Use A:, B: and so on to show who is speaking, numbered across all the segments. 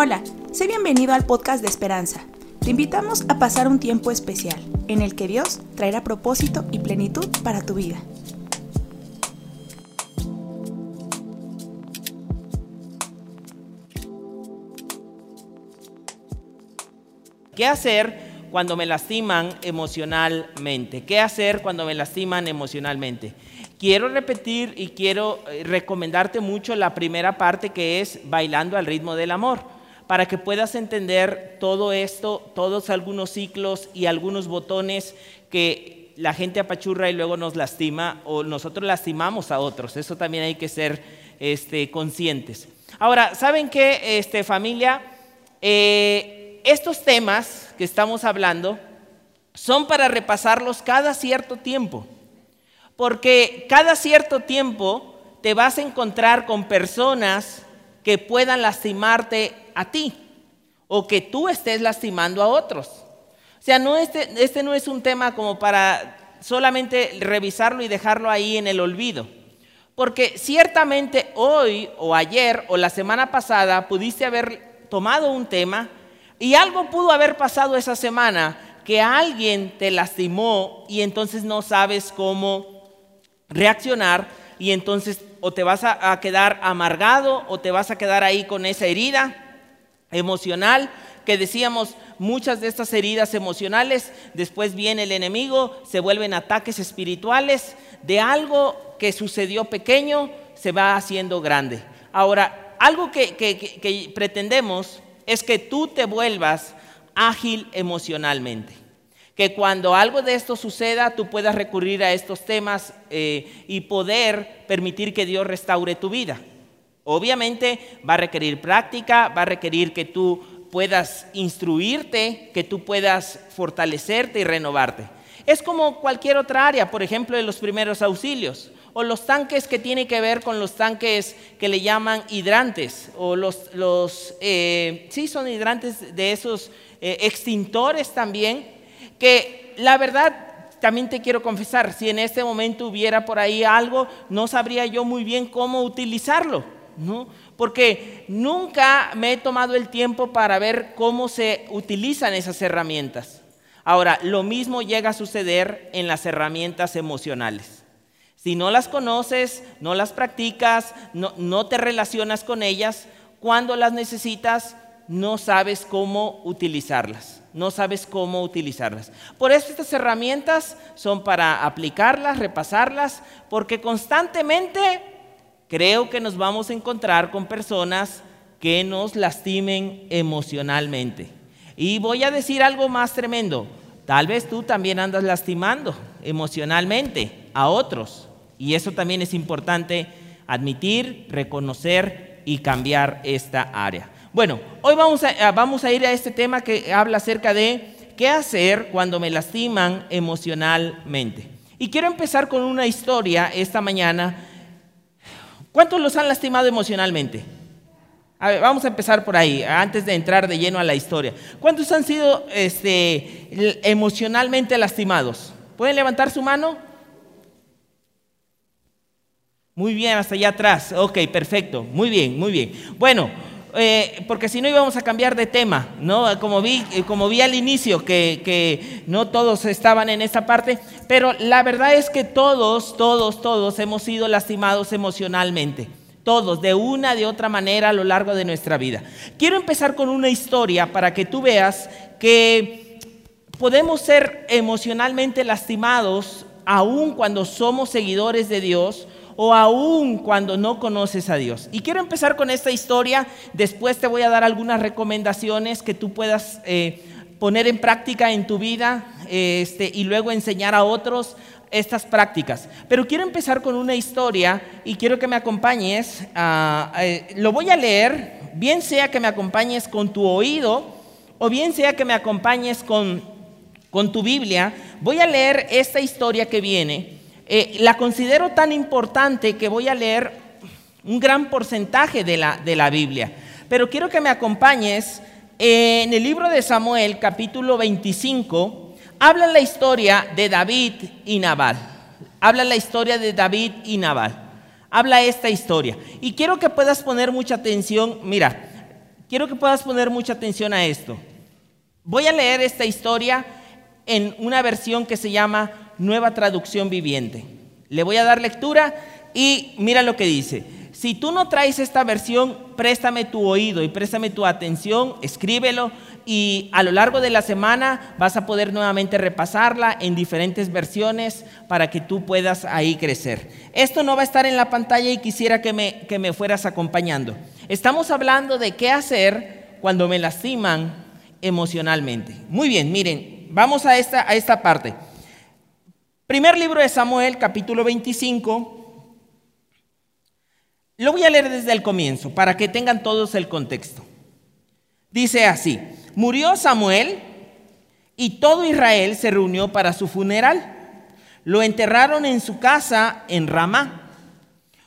A: Hola, sé bienvenido al podcast de Esperanza. Te invitamos a pasar un tiempo especial en el que Dios traerá propósito y plenitud para tu vida.
B: ¿Qué hacer cuando me lastiman emocionalmente? ¿Qué hacer cuando me lastiman emocionalmente? Quiero repetir y quiero eh, recomendarte mucho la primera parte que es bailando al ritmo del amor, para que puedas entender todo esto, todos algunos ciclos y algunos botones que la gente apachurra y luego nos lastima o nosotros lastimamos a otros. Eso también hay que ser este, conscientes. Ahora, ¿saben qué, este, familia? Eh, estos temas que estamos hablando son para repasarlos cada cierto tiempo, porque cada cierto tiempo te vas a encontrar con personas que puedan lastimarte a ti o que tú estés lastimando a otros. O sea, no este, este no es un tema como para solamente revisarlo y dejarlo ahí en el olvido. Porque ciertamente hoy o ayer o la semana pasada pudiste haber tomado un tema y algo pudo haber pasado esa semana que alguien te lastimó y entonces no sabes cómo reaccionar y entonces o te vas a, quedar amargado o te vas a quedar ahí con esa herida emocional que decíamos muchas de estas heridas emocionales, después viene el enemigo, se vuelven ataques espirituales, de algo que sucedió pequeño se va haciendo grande. Ahora, algo que pretendemos es que tú te vuelvas ágil emocionalmente. Que cuando algo de esto suceda, tú puedas recurrir a estos temas eh, y poder permitir que Dios restaure tu vida. Obviamente va a requerir práctica, va a requerir que tú puedas instruirte, que tú puedas fortalecerte y renovarte. Es como cualquier otra área, por ejemplo, de los primeros auxilios o los tanques que tienen que ver con los tanques que le llaman hidrantes, o los, los eh, sí son hidrantes de esos eh, extintores también, que la verdad también te quiero confesar, si en este momento hubiera por ahí algo, no sabría yo muy bien cómo utilizarlo, ¿no? Porque nunca me he tomado el tiempo para ver cómo se utilizan esas herramientas. Ahora, lo mismo llega a suceder en las herramientas emocionales. Si no las conoces, no las practicas, no, te relacionas con ellas, cuando las necesitas, no sabes cómo utilizarlas. No sabes cómo utilizarlas. Por eso estas herramientas son para aplicarlas, repasarlas, porque constantemente creo que nos vamos a encontrar con personas que nos lastimen emocionalmente. Y voy a decir algo más tremendo. Tal vez tú también andas lastimando emocionalmente a otros. Y eso también es importante admitir, reconocer y cambiar esta área. Bueno, hoy vamos a, vamos a ir a este tema que habla acerca de qué hacer cuando me lastiman emocionalmente. Y quiero empezar con una historia esta mañana. ¿Cuántos los han lastimado emocionalmente? A ver, vamos a empezar por ahí, antes de entrar de lleno a la historia. ¿Cuántos han sido este, emocionalmente lastimados? ¿Pueden levantar su mano? Muy bien, hasta allá atrás. Ok, perfecto. Muy bien, muy bien. Bueno, eh, porque si no íbamos a cambiar de tema, ¿no? Como vi, eh, como vi al inicio que, que, no todos estaban en esta parte, pero la verdad es que todos, todos, todos hemos sido lastimados emocionalmente. Todos, de una, de otra manera a lo largo de nuestra vida. Quiero empezar con una historia para que tú veas que podemos ser emocionalmente lastimados aun cuando somos seguidores de Dios o aún cuando no conoces a Dios. Y quiero empezar con esta historia, después te voy a dar algunas recomendaciones que tú puedas eh, poner en práctica en tu vida este, y luego enseñar a otros estas prácticas. Pero quiero empezar con una historia y quiero que me acompañes. Eh, lo voy a leer, bien sea que me acompañes con tu oído o bien sea que me acompañes con, con tu Biblia. Voy a leer esta historia que viene eh, la considero tan importante que voy a leer un gran porcentaje de la, de la Biblia. Pero quiero que me acompañes en el libro de Samuel, capítulo 25, habla la historia de David y Nabal. Habla la historia de David y Nabal. Habla esta historia. Y quiero que puedas poner mucha atención. Mira, quiero que puedas poner mucha atención a esto. Voy a leer esta historia en una versión que se llama Nueva Traducción Viviente. Le voy a dar lectura y mira lo que dice. Si tú no traes esta versión, préstame tu oído y préstame tu atención, escríbelo y a lo largo de la semana vas a poder nuevamente repasarla en diferentes versiones para que tú puedas ahí crecer. Esto no va a estar en la pantalla y quisiera que me, que me fueras acompañando. Estamos hablando de qué hacer cuando me lastiman emocionalmente. Muy bien, miren, vamos a esta, a esta parte. Primer libro de Samuel, capítulo 25. Lo voy a leer desde el comienzo para que tengan todos el contexto. Dice así, murió Samuel y todo Israel se reunió para su funeral. Lo enterraron en su casa en Ramá.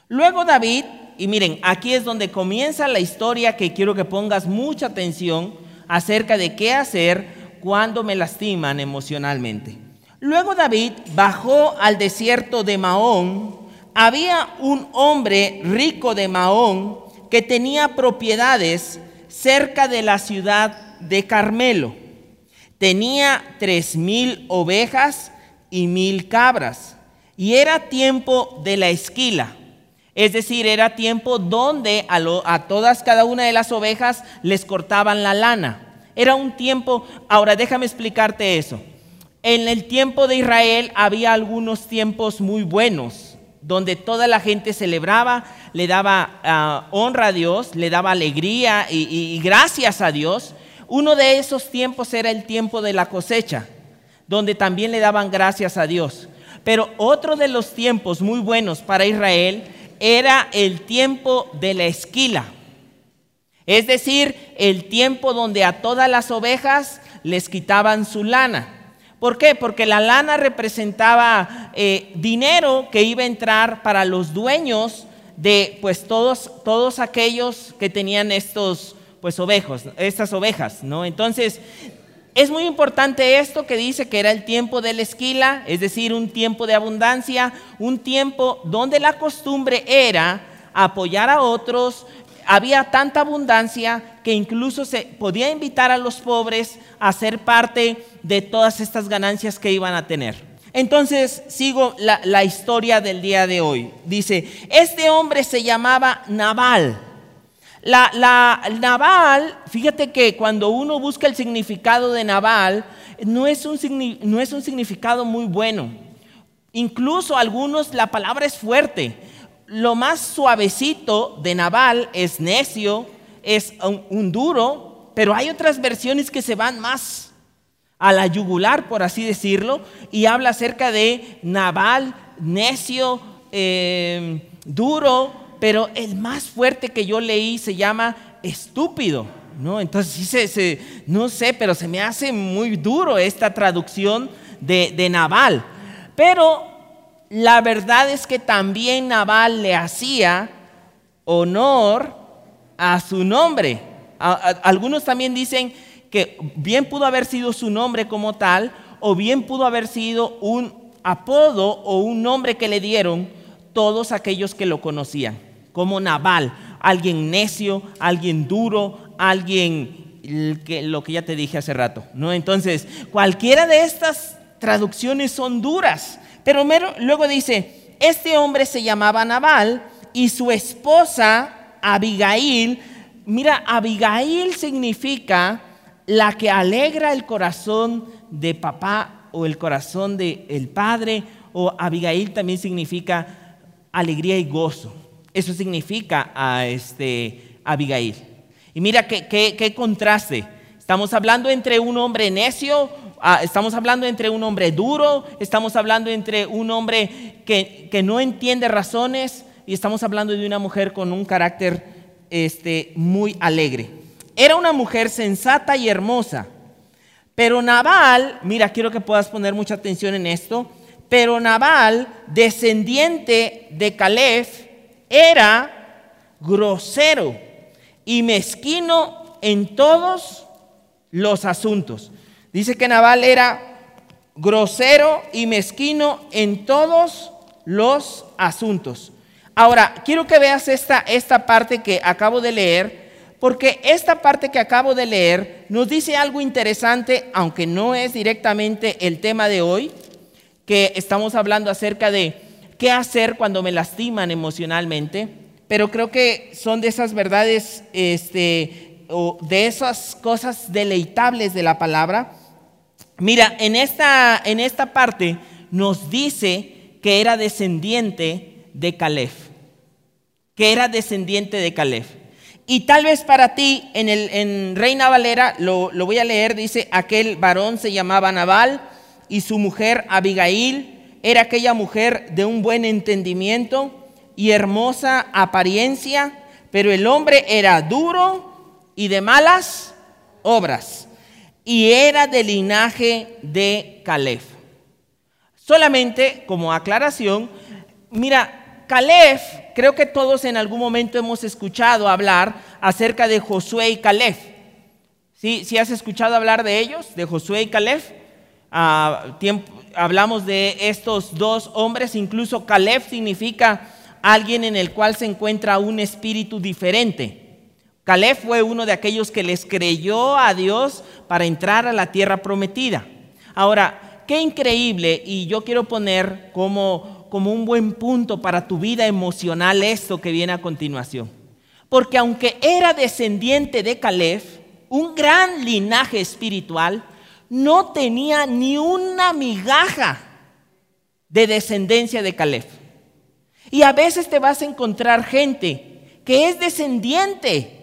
B: Luego David, y miren, aquí es donde comienza la historia que quiero que pongas mucha atención acerca de qué hacer cuando me lastiman emocionalmente. Luego David bajó al desierto de Maón había un hombre rico de Mahón que tenía propiedades cerca de la ciudad de Carmelo. Tenía tres mil ovejas y mil cabras. Y era tiempo de la esquila. Es decir, era tiempo donde a, a, todas, cada una de las ovejas les cortaban la lana. Era un tiempo, ahora déjame explicarte eso. En el tiempo de Israel había algunos tiempos muy buenos donde toda la gente celebraba, le daba ah, honra a Dios, le daba alegría y, gracias a Dios. Uno de esos tiempos era el tiempo de la cosecha, donde también le daban gracias a Dios. Pero otro de los tiempos muy buenos para Israel era el tiempo de la esquila. Es decir, el tiempo donde a todas las ovejas les quitaban su lana. ¿Por qué? Porque la lana representaba eh, dinero que iba a entrar para los dueños de pues todos, todos aquellos que tenían estos pues ovejos, estas ovejas, ¿no? Entonces, es muy importante esto que dice que era el tiempo de la esquila, es decir, un tiempo de abundancia, un tiempo donde la costumbre era apoyar a otros, había tanta abundancia que incluso se podía invitar a los pobres a ser parte de todas estas ganancias que iban a tener. Entonces sigo la, historia del día de hoy. Dice, este hombre se llamaba Naval. La, la, Naval, fíjate que cuando uno busca el significado de Naval, no es un, no es un significado muy bueno. Incluso algunos, la palabra es fuerte lo más suavecito de Naval es necio, es un, duro, pero hay otras versiones que se van más a la yugular, por así decirlo, y habla acerca de Naval, necio, em, duro, pero el más fuerte que yo leí se llama estúpido. ¿no? Entonces, sí se, no sé, pero se me hace muy duro esta traducción de, de Naval. Pero la verdad es que también Nabal le hacía honor a su nombre. algunos también dicen que bien pudo haber sido su nombre como tal, o bien pudo haber sido un apodo o un nombre que le dieron todos aquellos que lo conocían, como Nabal, alguien necio, alguien duro, alguien lo que ya te dije hace rato. ¿no? Entonces, cualquiera de estas traducciones son duras. Pero luego dice, este hombre se llamaba Nabal y su esposa Abigail, mira, Abigail significa la que alegra el corazón de papá o el corazón del el padre, o Abigail también significa alegría y gozo. Eso significa a este, Abigail. Y mira qué, qué contraste. Estamos hablando entre un hombre necio, Ah, estamos hablando entre un hombre duro, estamos hablando entre un hombre que, que, no entiende razones y estamos hablando de una mujer con un carácter este, muy alegre. Era una mujer sensata y hermosa, pero Nabal, mira, quiero que puedas poner mucha atención en esto, pero Nabal, descendiente de Caleb, era grosero y mezquino en todos los asuntos. Dice que Nabal era grosero y mezquino en todos los asuntos. Ahora, quiero que veas esta, esta parte que acabo de leer, porque esta parte que acabo de leer nos dice algo interesante, aunque no es directamente el tema de hoy, que estamos hablando acerca de qué hacer cuando me lastiman emocionalmente, pero creo que son de esas verdades, este, o de esas cosas deleitables de la palabra. Mira, en esta, en esta parte nos dice que era descendiente de Caleb, que era descendiente de Caleb. Y tal vez para ti, en, el, en Reina Valera, lo, lo voy a leer, dice, aquel varón se llamaba Nabal y su mujer Abigail era aquella mujer de un buen entendimiento y hermosa apariencia, pero el hombre era duro y de malas obras, y era del linaje de Caleb. Solamente como aclaración, mira, Caleb, creo que todos en algún momento hemos escuchado hablar acerca de Josué y Caleb. ¿Sí, ¿Sí has escuchado hablar de ellos, de Josué y Caleb? Ah, tiempo, hablamos de estos dos hombres, incluso Caleb significa alguien en el cual se encuentra un espíritu diferente. Caleb fue uno de aquellos que les creyó a Dios para entrar a la tierra prometida. Ahora, qué increíble, y yo quiero poner como, como un buen punto para tu vida emocional esto que viene a continuación. Porque aunque era descendiente de Caleb, un gran linaje espiritual, no tenía ni una migaja de descendencia de Caleb. Y a veces te vas a encontrar gente que es descendiente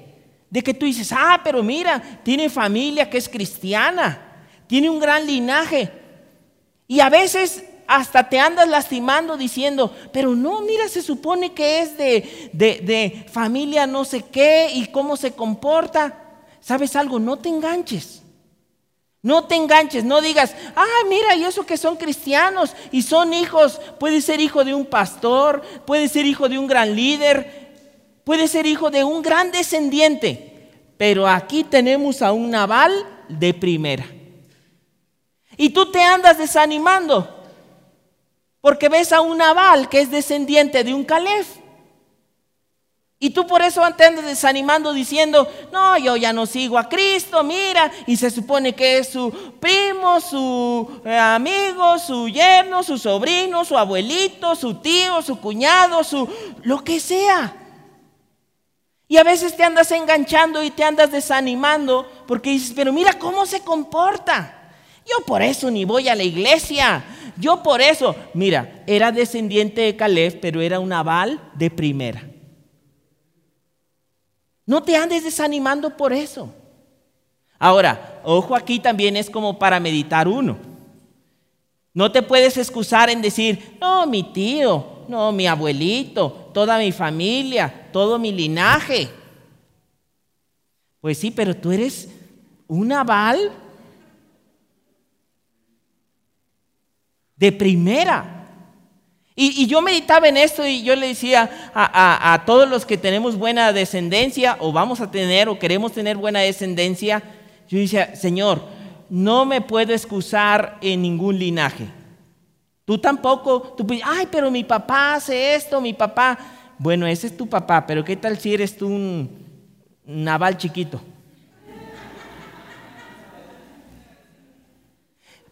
B: de que tú dices, ah, pero mira, tiene familia que es cristiana, tiene un gran linaje. Y a veces hasta te andas lastimando diciendo, pero no, mira, se supone que es de, de, de familia no sé qué y cómo se comporta. ¿Sabes algo? No te enganches. No te enganches, no digas, ah, mira, y eso que son cristianos y son hijos, puede ser hijo de un pastor, puede ser hijo de un gran líder, puede ser hijo de un gran descendiente, pero aquí tenemos a un naval de primera. Y tú te andas desanimando porque ves a un naval que es descendiente de un calef. Y tú por eso te andas desanimando diciendo, no, yo ya no sigo a Cristo, mira, y se supone que es su primo, su eh, amigo, su yerno, su sobrino, su abuelito, su tío, su cuñado, su lo que sea. Y a veces te andas enganchando y te andas desanimando porque dices, pero mira cómo se comporta. Yo por eso ni voy a la iglesia. Yo por eso, mira, era descendiente de Caleb, pero era un aval de primera. No te andes desanimando por eso. Ahora, ojo aquí también es como para meditar uno. No te puedes excusar en decir, no, mi tío, no, mi abuelito, toda mi familia, todo mi linaje. Pues sí, pero tú eres un aval de primera. Y, yo meditaba en esto y yo le decía a, todos los que tenemos buena descendencia o vamos a tener o queremos tener buena descendencia, yo decía, Señor, no me puedo excusar en ningún linaje. Tú tampoco, tú ay, pero mi papá hace esto, mi papá. Bueno, ese es tu papá, pero ¿qué tal si eres tú un naval chiquito?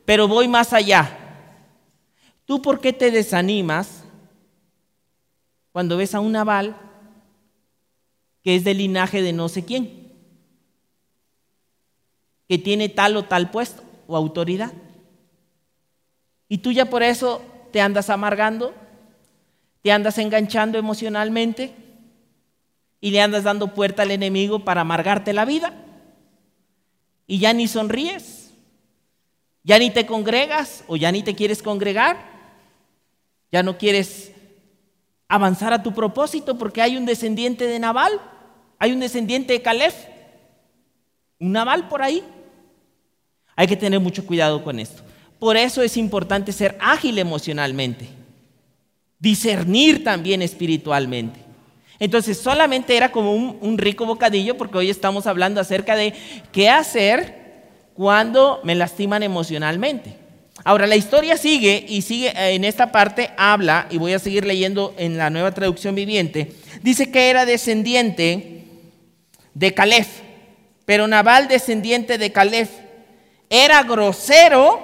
B: Pero voy más allá. ¿Tú por qué te desanimas cuando ves a un naval que es del linaje de no sé quién? Que tiene tal o tal puesto o autoridad. Y tú ya por eso te andas amargando, te andas enganchando emocionalmente y le andas dando puerta al enemigo para amargarte la vida. Y ya ni sonríes, ya ni te congregas o ya ni te quieres congregar ya no quieres avanzar a tu propósito porque hay un descendiente de Nabal, hay un descendiente de Caleb, un Nabal por ahí. Hay que tener mucho cuidado con esto. Por eso es importante ser ágil emocionalmente, discernir también espiritualmente. Entonces solamente era como un, un, rico bocadillo porque hoy estamos hablando acerca de qué hacer cuando me lastiman emocionalmente. Ahora, la historia sigue y sigue eh, en esta parte, habla, y voy a seguir leyendo en la nueva traducción viviente, dice que era descendiente de Caleb. Pero Nabal, descendiente de Caleb, era grosero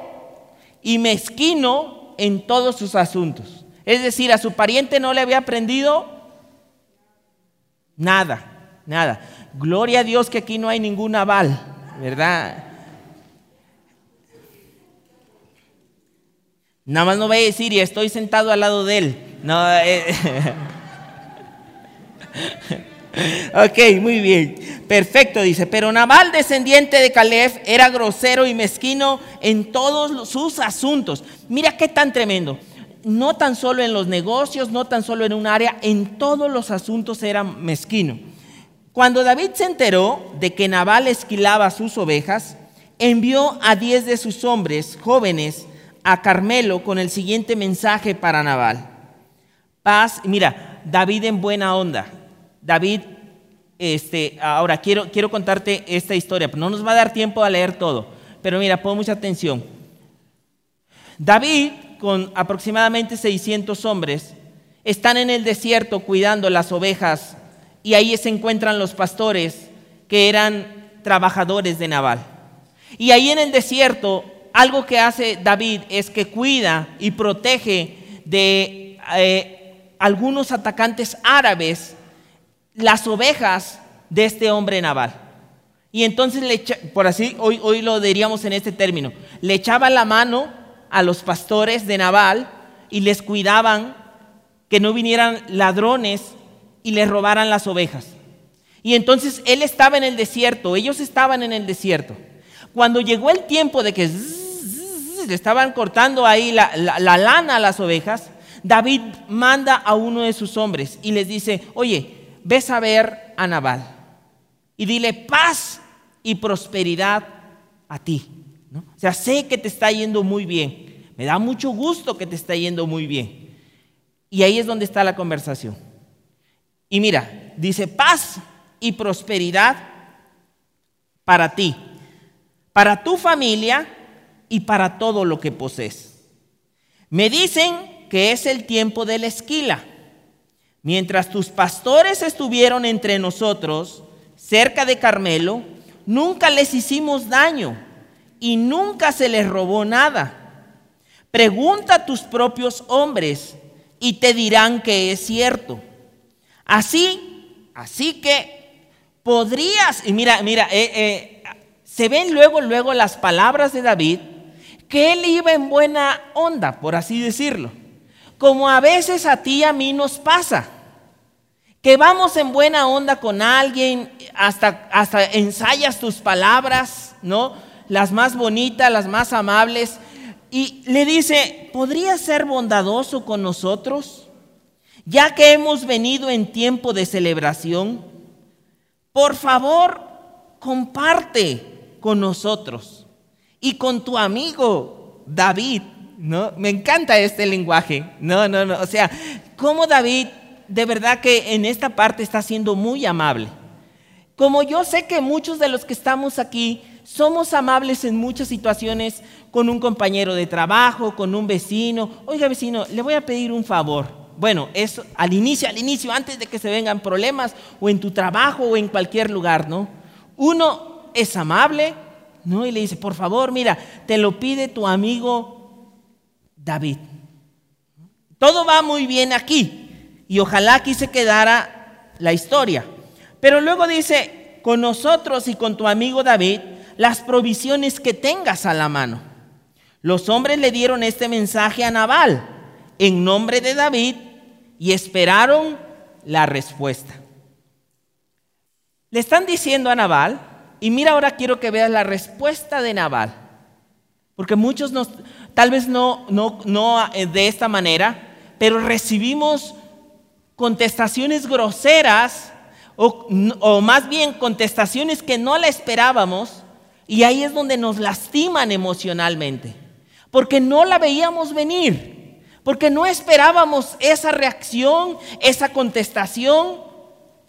B: y mezquino en todos sus asuntos. Es decir, a su pariente no le había aprendido nada, nada. Gloria a Dios que aquí no hay ningún Nabal, ¿verdad? Nada más no voy a decir y estoy sentado al lado de él. No, eh, ok, muy bien. Perfecto, dice. Pero Nabal, descendiente de Caleb, era grosero y mezquino en todos sus asuntos. Mira qué tan tremendo. No tan solo en los negocios, no tan solo en un área, en todos los asuntos era mezquino. Cuando David se enteró de que Nabal esquilaba sus ovejas, envió a diez de sus hombres jóvenes a Carmelo con el siguiente mensaje para Nabal. Paz, mira, David en buena onda. David, este, ahora quiero, quiero contarte esta historia, no nos va a dar tiempo a leer todo, pero mira, pon mucha atención. David, con aproximadamente 600 hombres, están en el desierto cuidando las ovejas y ahí se encuentran los pastores que eran trabajadores de Nabal. Y ahí en el desierto, algo que hace David es que cuida y protege de eh, algunos atacantes árabes las ovejas de este hombre naval. Y entonces, le por así, hoy, hoy lo diríamos en este término, le echaba la mano a los pastores de Naval y les cuidaban que no vinieran ladrones y les robaran las ovejas. Y entonces él estaba en el desierto, ellos estaban en el desierto. Cuando llegó el tiempo de que le estaban cortando ahí la, la lana a las ovejas, David manda a uno de sus hombres y les dice, oye, ves a ver a Nabal y dile paz y prosperidad a ti. ¿no? O sea, sé que te está yendo muy bien. Me da mucho gusto que te está yendo muy bien. Y ahí es donde está la conversación. Y mira, dice paz y prosperidad para ti, para tu familia y para todo lo que posees. Me dicen que es el tiempo de la esquila Mientras tus pastores estuvieron entre nosotros, cerca de Carmelo, nunca les hicimos daño y nunca se les robó nada. Pregunta a tus propios hombres y te dirán que es cierto. Así, así que podrías, y mira, mira, eh, eh, se ven luego, luego las palabras de David, que él iba en buena onda, por así decirlo como a veces a ti y a mí nos pasa, que vamos en buena onda con alguien, hasta, hasta ensayas tus palabras, ¿no? Las más bonitas, las más amables, y le dice, ¿podrías ser bondadoso con nosotros? Ya que hemos venido en tiempo de celebración, por favor, comparte con nosotros y con tu amigo David ¿no? Me encanta este lenguaje. No, no, no. O sea, como David de verdad que en esta parte está siendo muy amable. Como yo sé que muchos de los que estamos aquí somos amables en muchas situaciones con un compañero de trabajo, con un vecino. Oiga, vecino, le voy a pedir un favor. Bueno, eso al inicio, al inicio, antes de que se vengan problemas, o en tu trabajo, o en cualquier lugar, ¿no? Uno es amable, ¿no? Y le dice, por favor, mira, te lo pide tu amigo David. Todo va muy bien aquí y ojalá aquí se quedara la historia. Pero luego dice, con nosotros y con tu amigo David, las provisiones que tengas a la mano. Los hombres le dieron este mensaje a Nabal en nombre de David y esperaron la respuesta. Le están diciendo a Nabal, y mira ahora quiero que veas la respuesta de Nabal, porque muchos nos, tal vez no, no, no eh, de esta manera, pero recibimos contestaciones groseras o, o más bien contestaciones que no la esperábamos y ahí es donde nos lastiman emocionalmente, porque no la veíamos venir, porque no esperábamos esa reacción, esa contestación.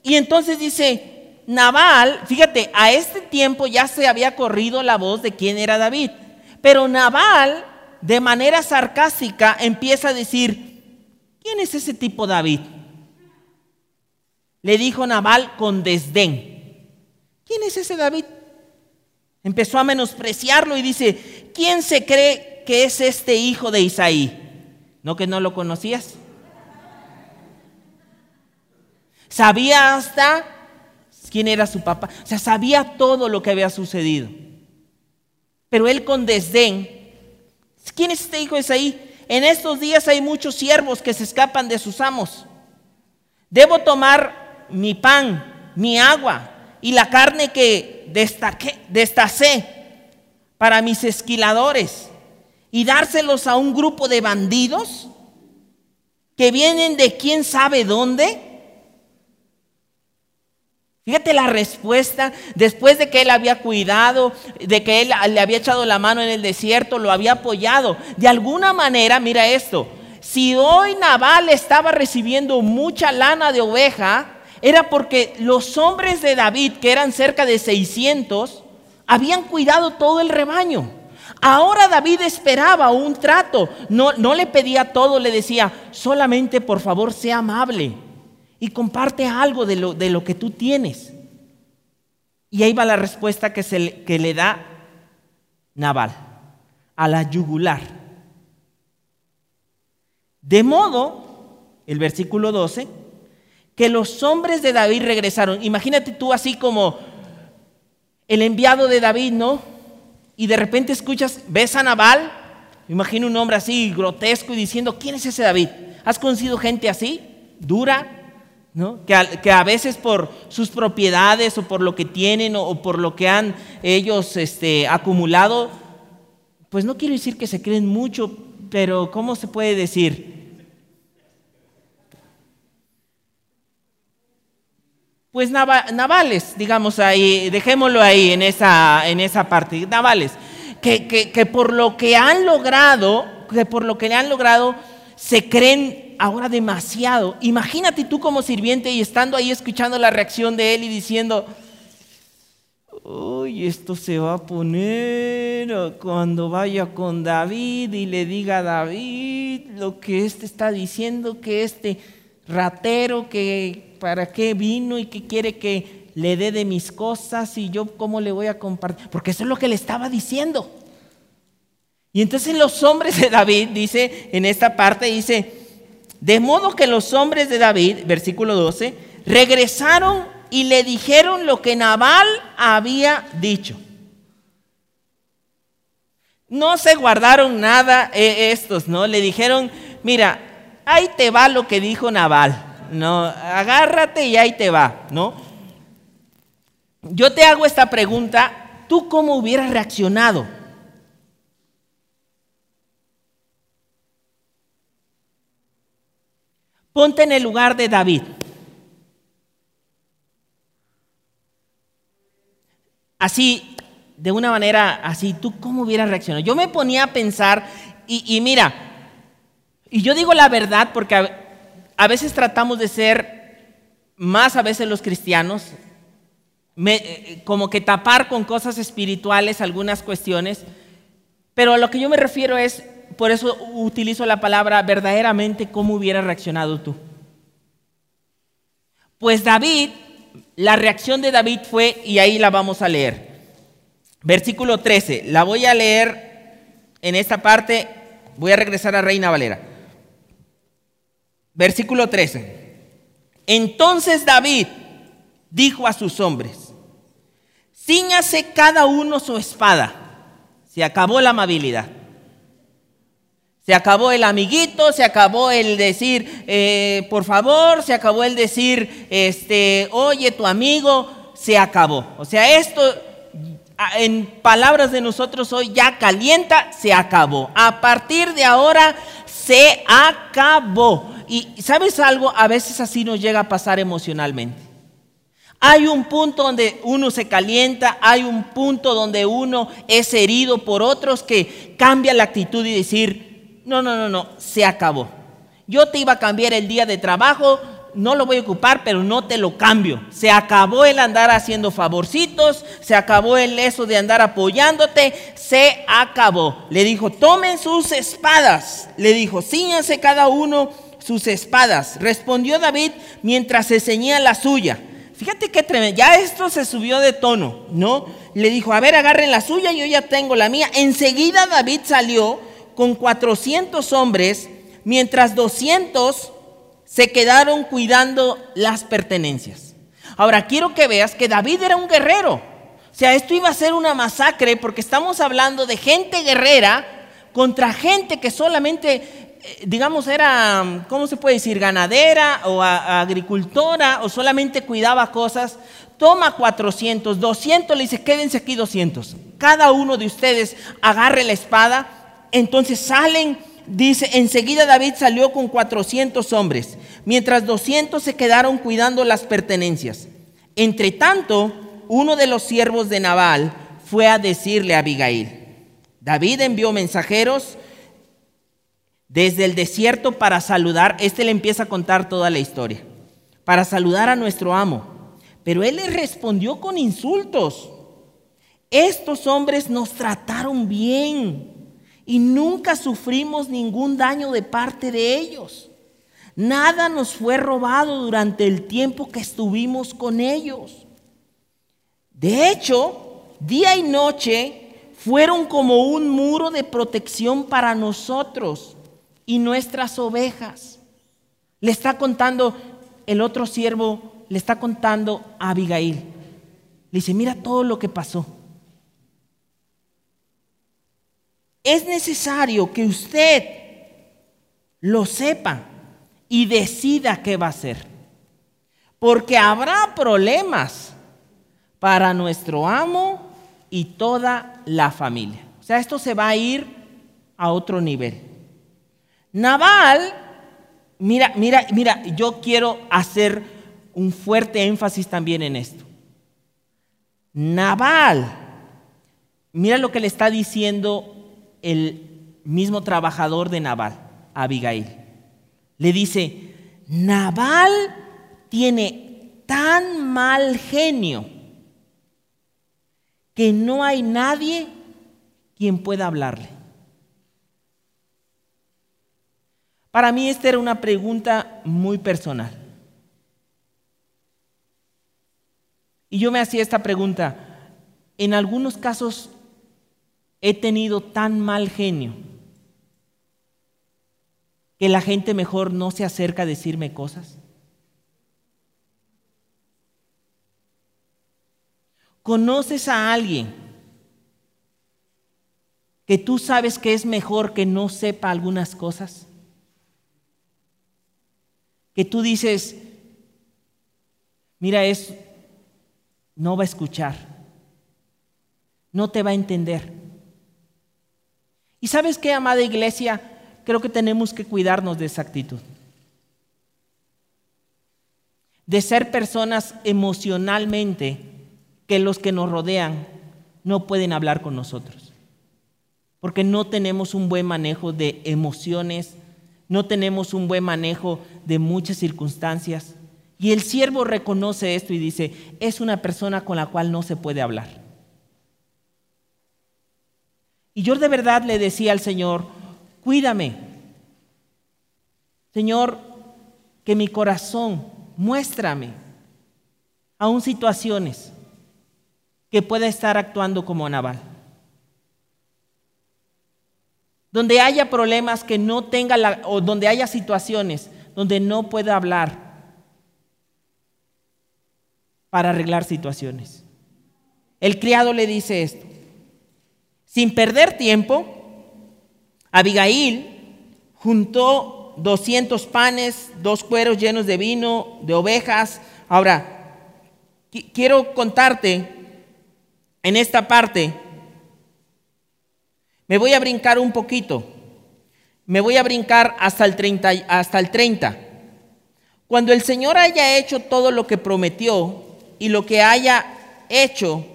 B: Y entonces dice, Naval, fíjate, a este tiempo ya se había corrido la voz de quién era David, pero Naval de manera sarcástica empieza a decir, ¿quién es ese tipo David? Le dijo Nabal con desdén. ¿quién es ese David? Empezó a menospreciarlo y dice, ¿quién se cree que es este hijo de Isaí? ¿No que no lo conocías? Sabía hasta quién era su papá. O sea, sabía todo lo que había sucedido. Pero él con desdén, ¿quién es este hijo de Isaí? En estos días hay muchos siervos que se escapan de sus amos. Debo tomar mi pan, mi agua y la carne que destaqué, destacé para mis esquiladores y dárselos a un grupo de bandidos que vienen de quién sabe dónde. Fíjate la respuesta, después de que él había cuidado, de que él le había echado la mano en el desierto, lo había apoyado. De alguna manera, mira esto, si hoy Nabal estaba recibiendo mucha lana de oveja, era porque los hombres de David, que eran cerca de 600, habían cuidado todo el rebaño. Ahora David esperaba un trato, no, no le pedía todo, le decía, solamente por favor sea amable y comparte algo de lo, de lo que tú tienes. Y ahí va la respuesta que, se que le da Naval, a la yugular. De modo, el versículo 12, que los hombres de David regresaron. Imagínate tú así como el enviado de David, ¿no? Y de repente escuchas, ves a Nabal, imagino un hombre así grotesco y diciendo, ¿quién es ese David? ¿Has conocido gente así? Dura, que, a, veces por sus propiedades o por lo que tienen o, por lo que han ellos este, acumulado, pues no quiero decir que se creen mucho, pero ¿cómo se puede decir? Pues navales, digamos ahí, dejémoslo ahí en esa, en esa parte, navales, que, que por lo que han logrado, que por lo que le han logrado, se creen ahora demasiado. Imagínate tú como sirviente y estando ahí escuchando la reacción de él y diciendo, uy, esto se va a poner cuando vaya con David y le diga a David lo que este está diciendo, que este ratero, que para qué vino y que quiere que le dé de mis cosas y yo cómo le voy a compartir, porque eso es lo que le estaba diciendo. Y entonces los hombres de David, dice en esta parte, dice, de modo que los hombres de David, versículo 12, regresaron y le dijeron lo que Nabal había dicho. No se guardaron nada eh, estos, ¿no? Le dijeron, mira, ahí te va lo que dijo Nabal, ¿no? Agárrate y ahí te va, ¿no? Yo te hago esta pregunta, ¿tú cómo hubieras reaccionado? Ponte en el lugar de David. Así, de una manera así, ¿tú cómo hubieras reaccionado? Yo me ponía a pensar y, mira, y yo digo la verdad porque a, veces tratamos de ser más a veces los cristianos, eh, como que tapar con cosas espirituales algunas cuestiones, pero a lo que yo me refiero es, por eso utilizo la palabra verdaderamente, ¿cómo hubiera reaccionado tú? Pues David, la reacción de David fue, y ahí la vamos a leer. Versículo 13, la voy a leer en esta parte, voy a regresar a Reina Valera. Versículo 13. Entonces David dijo a sus hombres, ciñase cada uno su espada. Se acabó la amabilidad. Se acabó el amiguito, se acabó el decir, eh, por favor, se acabó el decir, este, oye, tu amigo, se acabó. O sea, esto, en palabras de nosotros hoy, ya calienta, se acabó. A partir de ahora, se acabó. Y sabes algo, a veces así nos llega a pasar emocionalmente. Hay un punto donde uno se calienta, hay un punto donde uno es herido por otros que cambia la actitud y decir, no, no, no, no, se acabó. Yo te iba a cambiar el día de trabajo, no lo voy a ocupar, pero no te lo cambio. Se acabó el andar haciendo favorcitos, se acabó el eso de andar apoyándote, se acabó. Le dijo, tomen sus espadas. Le dijo, ciñanse cada uno sus espadas. Respondió David mientras se ceñía la suya. Fíjate qué tremendo. Ya esto se subió de tono, ¿no? Le dijo, a ver, agarren la suya, yo ya tengo la mía. Enseguida David salió con 400 hombres, mientras 200 se quedaron cuidando las pertenencias. Ahora, quiero que veas que David era un guerrero. O sea, esto iba a ser una masacre porque estamos hablando de gente guerrera contra gente que solamente, eh, digamos, era, ¿cómo se puede decir? Ganadera o agricultora o solamente cuidaba cosas. Toma 400, 200, le dice, quédense aquí 200. Cada uno de ustedes agarre la espada. Entonces salen, dice, enseguida David salió con 400 hombres, mientras 200 se quedaron cuidando las pertenencias. Entre tanto, uno de los siervos de Nabal fue a decirle a Abigail, David envió mensajeros desde el desierto para saludar, este le empieza a contar toda la historia, para saludar a nuestro amo. Pero él le respondió con insultos. Estos hombres nos trataron bien y nunca sufrimos ningún daño de parte de ellos. Nada nos fue robado durante el tiempo que estuvimos con ellos. De hecho, día y noche fueron como un muro de protección para nosotros y nuestras ovejas. Le está contando el otro siervo, le está contando a Abigail. Le dice, mira todo lo que pasó. Es necesario que usted lo sepa y decida qué va a hacer. Porque habrá problemas para nuestro amo y toda la familia. O sea, esto se va a ir a otro nivel. Naval, mira, mira, mira, yo quiero hacer un fuerte énfasis también en esto. Naval, mira lo que le está diciendo el mismo trabajador de Naval, Abigail. Le dice, Naval tiene tan mal genio que no hay nadie quien pueda hablarle. Para mí esta era una pregunta muy personal. Y yo me hacía esta pregunta, en algunos casos he tenido tan mal genio que la gente mejor no se acerca a decirme cosas. ¿Conoces a alguien que tú sabes que es mejor que no sepa algunas cosas? Que tú dices, mira, es, no va a escuchar, no te va a entender. Y sabes qué, amada iglesia, creo que tenemos que cuidarnos de esa actitud. De ser personas emocionalmente que los que nos rodean no pueden hablar con nosotros. Porque no tenemos un buen manejo de emociones, no tenemos un buen manejo de muchas circunstancias. Y el siervo reconoce esto y dice, es una persona con la cual no se puede hablar. Y yo de verdad le decía al Señor, cuídame. Señor, que mi corazón, muéstrame aún situaciones que pueda estar actuando como naval. Donde haya problemas que no tenga la, o donde haya situaciones donde no pueda hablar para arreglar situaciones. El criado le dice esto. Sin perder tiempo, Abigail juntó 200 panes, dos cueros llenos de vino, de ovejas. Ahora, quiero contarte en esta parte, me voy a brincar un poquito. Me voy a brincar hasta el 30. Hasta el 30. Cuando el Señor haya hecho todo lo que prometió y lo que haya hecho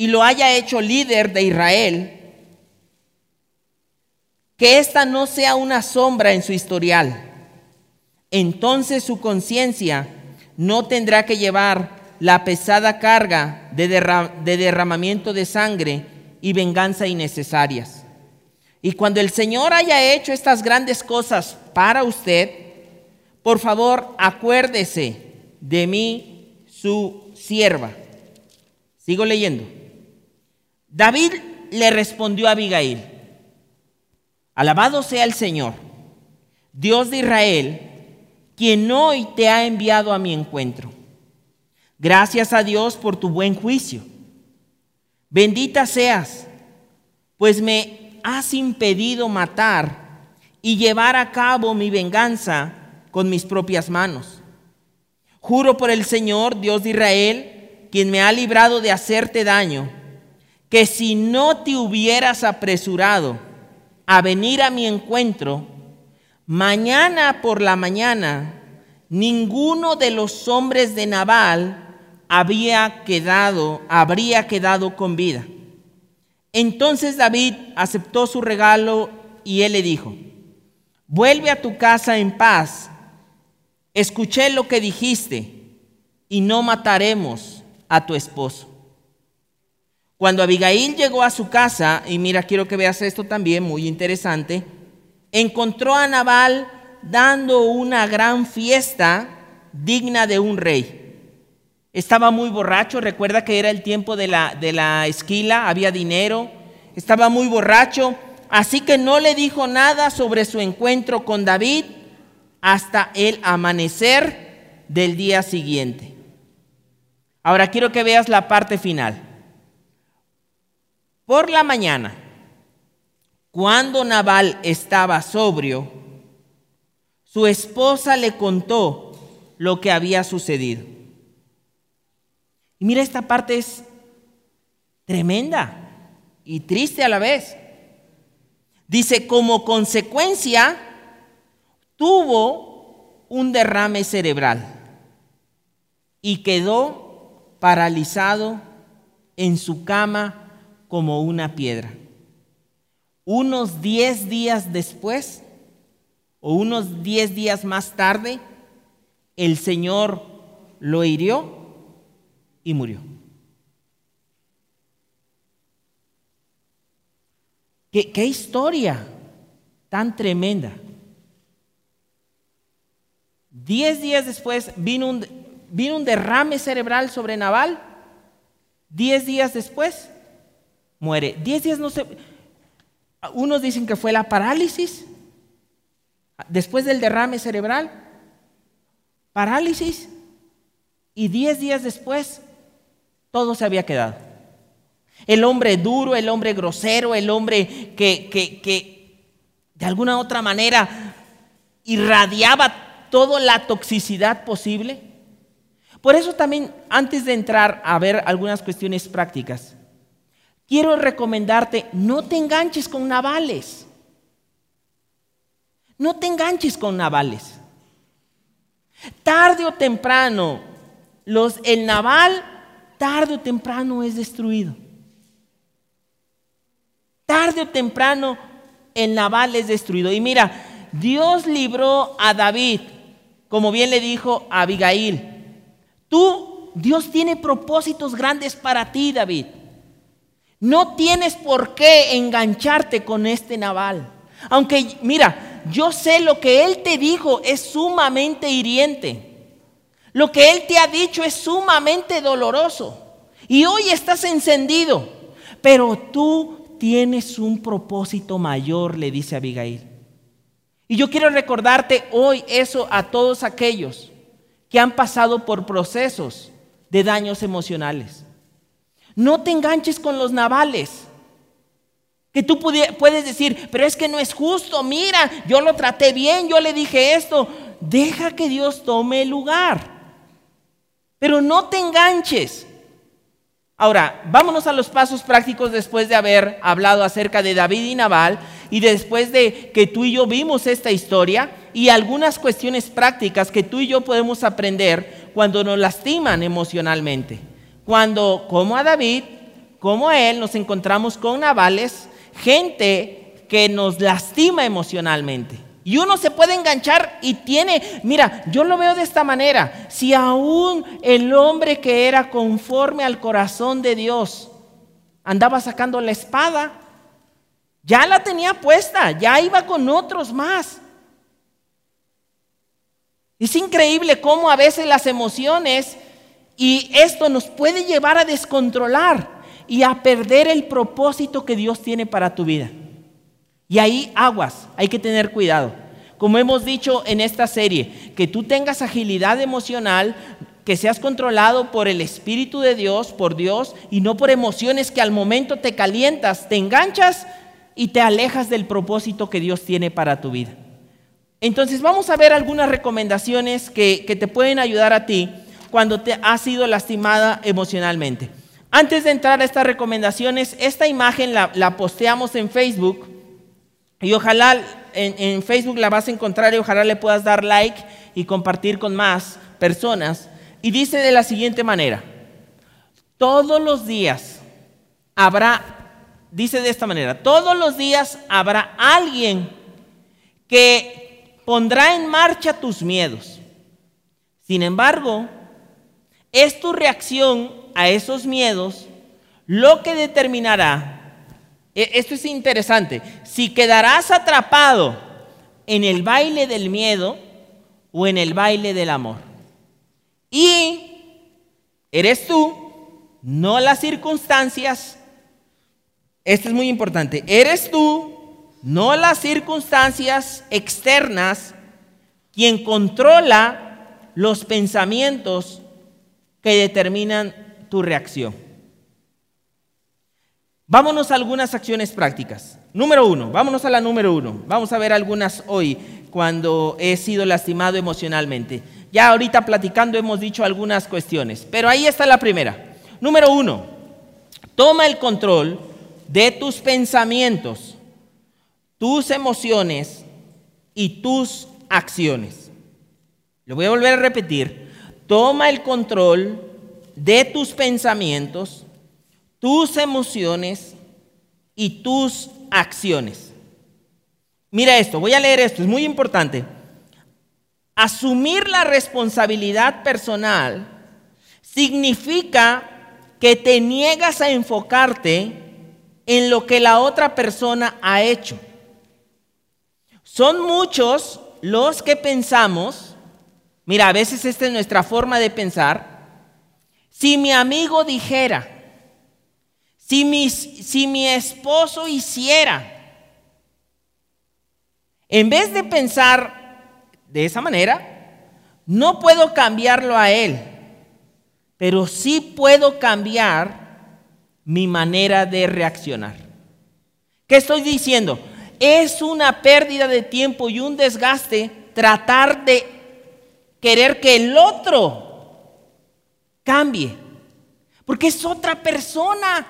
B: y lo haya hecho líder de Israel, que esta no sea una sombra en su historial. Entonces su conciencia no tendrá que llevar la pesada carga de, derramamiento de sangre y venganza innecesarias. Y cuando el Señor haya hecho estas grandes cosas para usted, por favor acuérdese de mí su sierva. Sigo leyendo. David le respondió a Abigail, alabado sea el Señor, Dios de Israel, quien hoy te ha enviado a mi encuentro. Gracias a Dios por tu buen juicio. Bendita seas, pues me has impedido matar y llevar a cabo mi venganza con mis propias manos. Juro por el Señor, Dios de Israel, quien me ha librado de hacerte daño, que si no te hubieras apresurado a venir a mi encuentro, mañana por la mañana, ninguno de los hombres de Nabal había quedado, habría quedado con vida. Entonces David aceptó su regalo y él le dijo, vuelve a tu casa en paz. Escuché lo que dijiste y no mataremos a tu esposo. Cuando Abigail llegó a su casa, y mira, quiero que veas esto también, muy interesante, encontró a Nabal dando una gran fiesta digna de un rey. Estaba muy borracho, recuerda que era el tiempo de la, de la esquila, había dinero, estaba muy borracho, así que no le dijo nada sobre su encuentro con David hasta el amanecer del día siguiente. Ahora quiero que veas la parte final. Por la mañana, cuando Nabal estaba sobrio, su esposa le contó lo que había sucedido. Y mira, esta parte es tremenda y triste a la vez. Dice, como consecuencia, tuvo un derrame cerebral y quedó paralizado en su cama como una piedra. Unos diez días después, o unos diez días más tarde, el Señor lo hirió y murió. ¿Qué, historia tan tremenda? Diez días después vino un, vino un derrame cerebral sobre Naval. Diez días después muere. Diez días no sé. Unos dicen que fue la parálisis. Después del derrame cerebral. Parálisis. Y diez días después todo se había quedado. El hombre duro, el hombre grosero, el hombre que, que, de alguna otra manera irradiaba toda la toxicidad posible. Por eso también, antes de entrar a ver algunas cuestiones prácticas, quiero recomendarte, no te enganches con navales. No te enganches con navales. Tarde o temprano, los, el naval tarde o temprano es destruido. Tarde o temprano el naval es destruido. Y mira, Dios libró a David, como bien le dijo a Abigail. Tú, Dios tiene propósitos grandes para ti, David. No tienes por qué engancharte con este naval. Aunque, mira, yo sé lo que Él te dijo es sumamente hiriente. Lo que Él te ha dicho es sumamente doloroso. Y hoy estás encendido. Pero tú tienes un propósito mayor, le dice Abigail. Y yo quiero recordarte hoy eso a todos aquellos que han pasado por procesos de daños emocionales. No te enganches con los navales. Que tú puedes decir, pero es que no es justo, mira, yo lo traté bien, yo le dije esto. Deja que Dios tome el lugar. Pero no te enganches. Ahora, vámonos a los pasos prácticos después de haber hablado acerca de David y Nabal y después de que tú y yo vimos esta historia y algunas cuestiones prácticas que tú y yo podemos aprender cuando nos lastiman emocionalmente. Cuando, como a David, como a él, nos encontramos con Nabales, gente que nos lastima emocionalmente. Y uno se puede enganchar y tiene, mira, yo lo veo de esta manera, si aún el hombre que era conforme al corazón de Dios andaba sacando la espada, ya la tenía puesta, ya iba con otros más. Es increíble cómo a veces las emociones Y esto nos puede llevar a descontrolar y a perder el propósito que Dios tiene para tu vida. Y ahí aguas, hay que tener cuidado. Como hemos dicho en esta serie, que tú tengas agilidad emocional, que seas controlado por el Espíritu de Dios, por Dios, y no por emociones que al momento te calientas, te enganchas y te alejas del propósito que Dios tiene para tu vida. Entonces vamos a ver algunas recomendaciones que, te pueden ayudar a ti cuando te has sido lastimada emocionalmente. Antes de entrar a estas recomendaciones, esta imagen la, posteamos en Facebook y ojalá en, en, Facebook la vas a encontrar y ojalá le puedas dar like y compartir con más personas. Y dice de la siguiente manera, todos los días habrá, dice de esta manera, todos los días habrá alguien que pondrá en marcha tus miedos. Sin embargo, es tu reacción a esos miedos lo que determinará, e, esto es interesante, si quedarás atrapado en el baile del miedo o en el baile del amor. Y eres tú, no las circunstancias. Esto es muy importante. Eres tú, no las circunstancias externas, quien controla los pensamientos que determinan tu reacción. Vámonos a algunas acciones prácticas. Número uno, vámonos a la número uno. Vamos a ver algunas hoy cuando he sido lastimado emocionalmente. Ya ahorita platicando hemos dicho algunas cuestiones, pero ahí está la primera. Número uno, toma el control de tus pensamientos, tus emociones y tus acciones. Lo voy a volver a repetir. Toma el control de tus pensamientos, tus emociones y tus acciones. Mira esto, voy a leer esto, es muy importante. Asumir la responsabilidad personal significa que te niegas a enfocarte en lo que la otra persona ha hecho. Son muchos los que pensamos, mira, a veces esta es nuestra forma de pensar, si mi amigo dijera, si, si mi esposo hiciera, en vez de pensar de esa manera, no puedo cambiarlo a él, pero sí puedo cambiar mi manera de reaccionar. ¿Qué estoy diciendo? Es una pérdida de tiempo y un desgaste tratar de querer que el otro cambie. Porque es otra persona.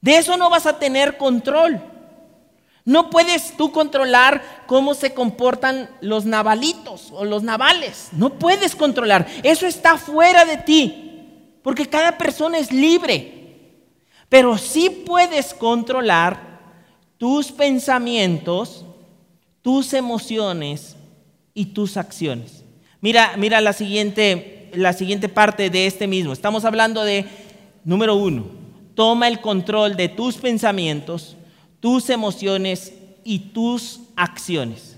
B: De eso no vas a tener control. No puedes tú controlar cómo se comportan los navalitos o los navales. No puedes controlar. Eso está fuera de ti. Porque cada persona es libre. Pero sí puedes controlar tus pensamientos, tus emociones y tus acciones. Mira, mira la siguiente la siguiente parte de este mismo. Estamos hablando de, número uno, toma el control de tus pensamientos, tus emociones y tus acciones.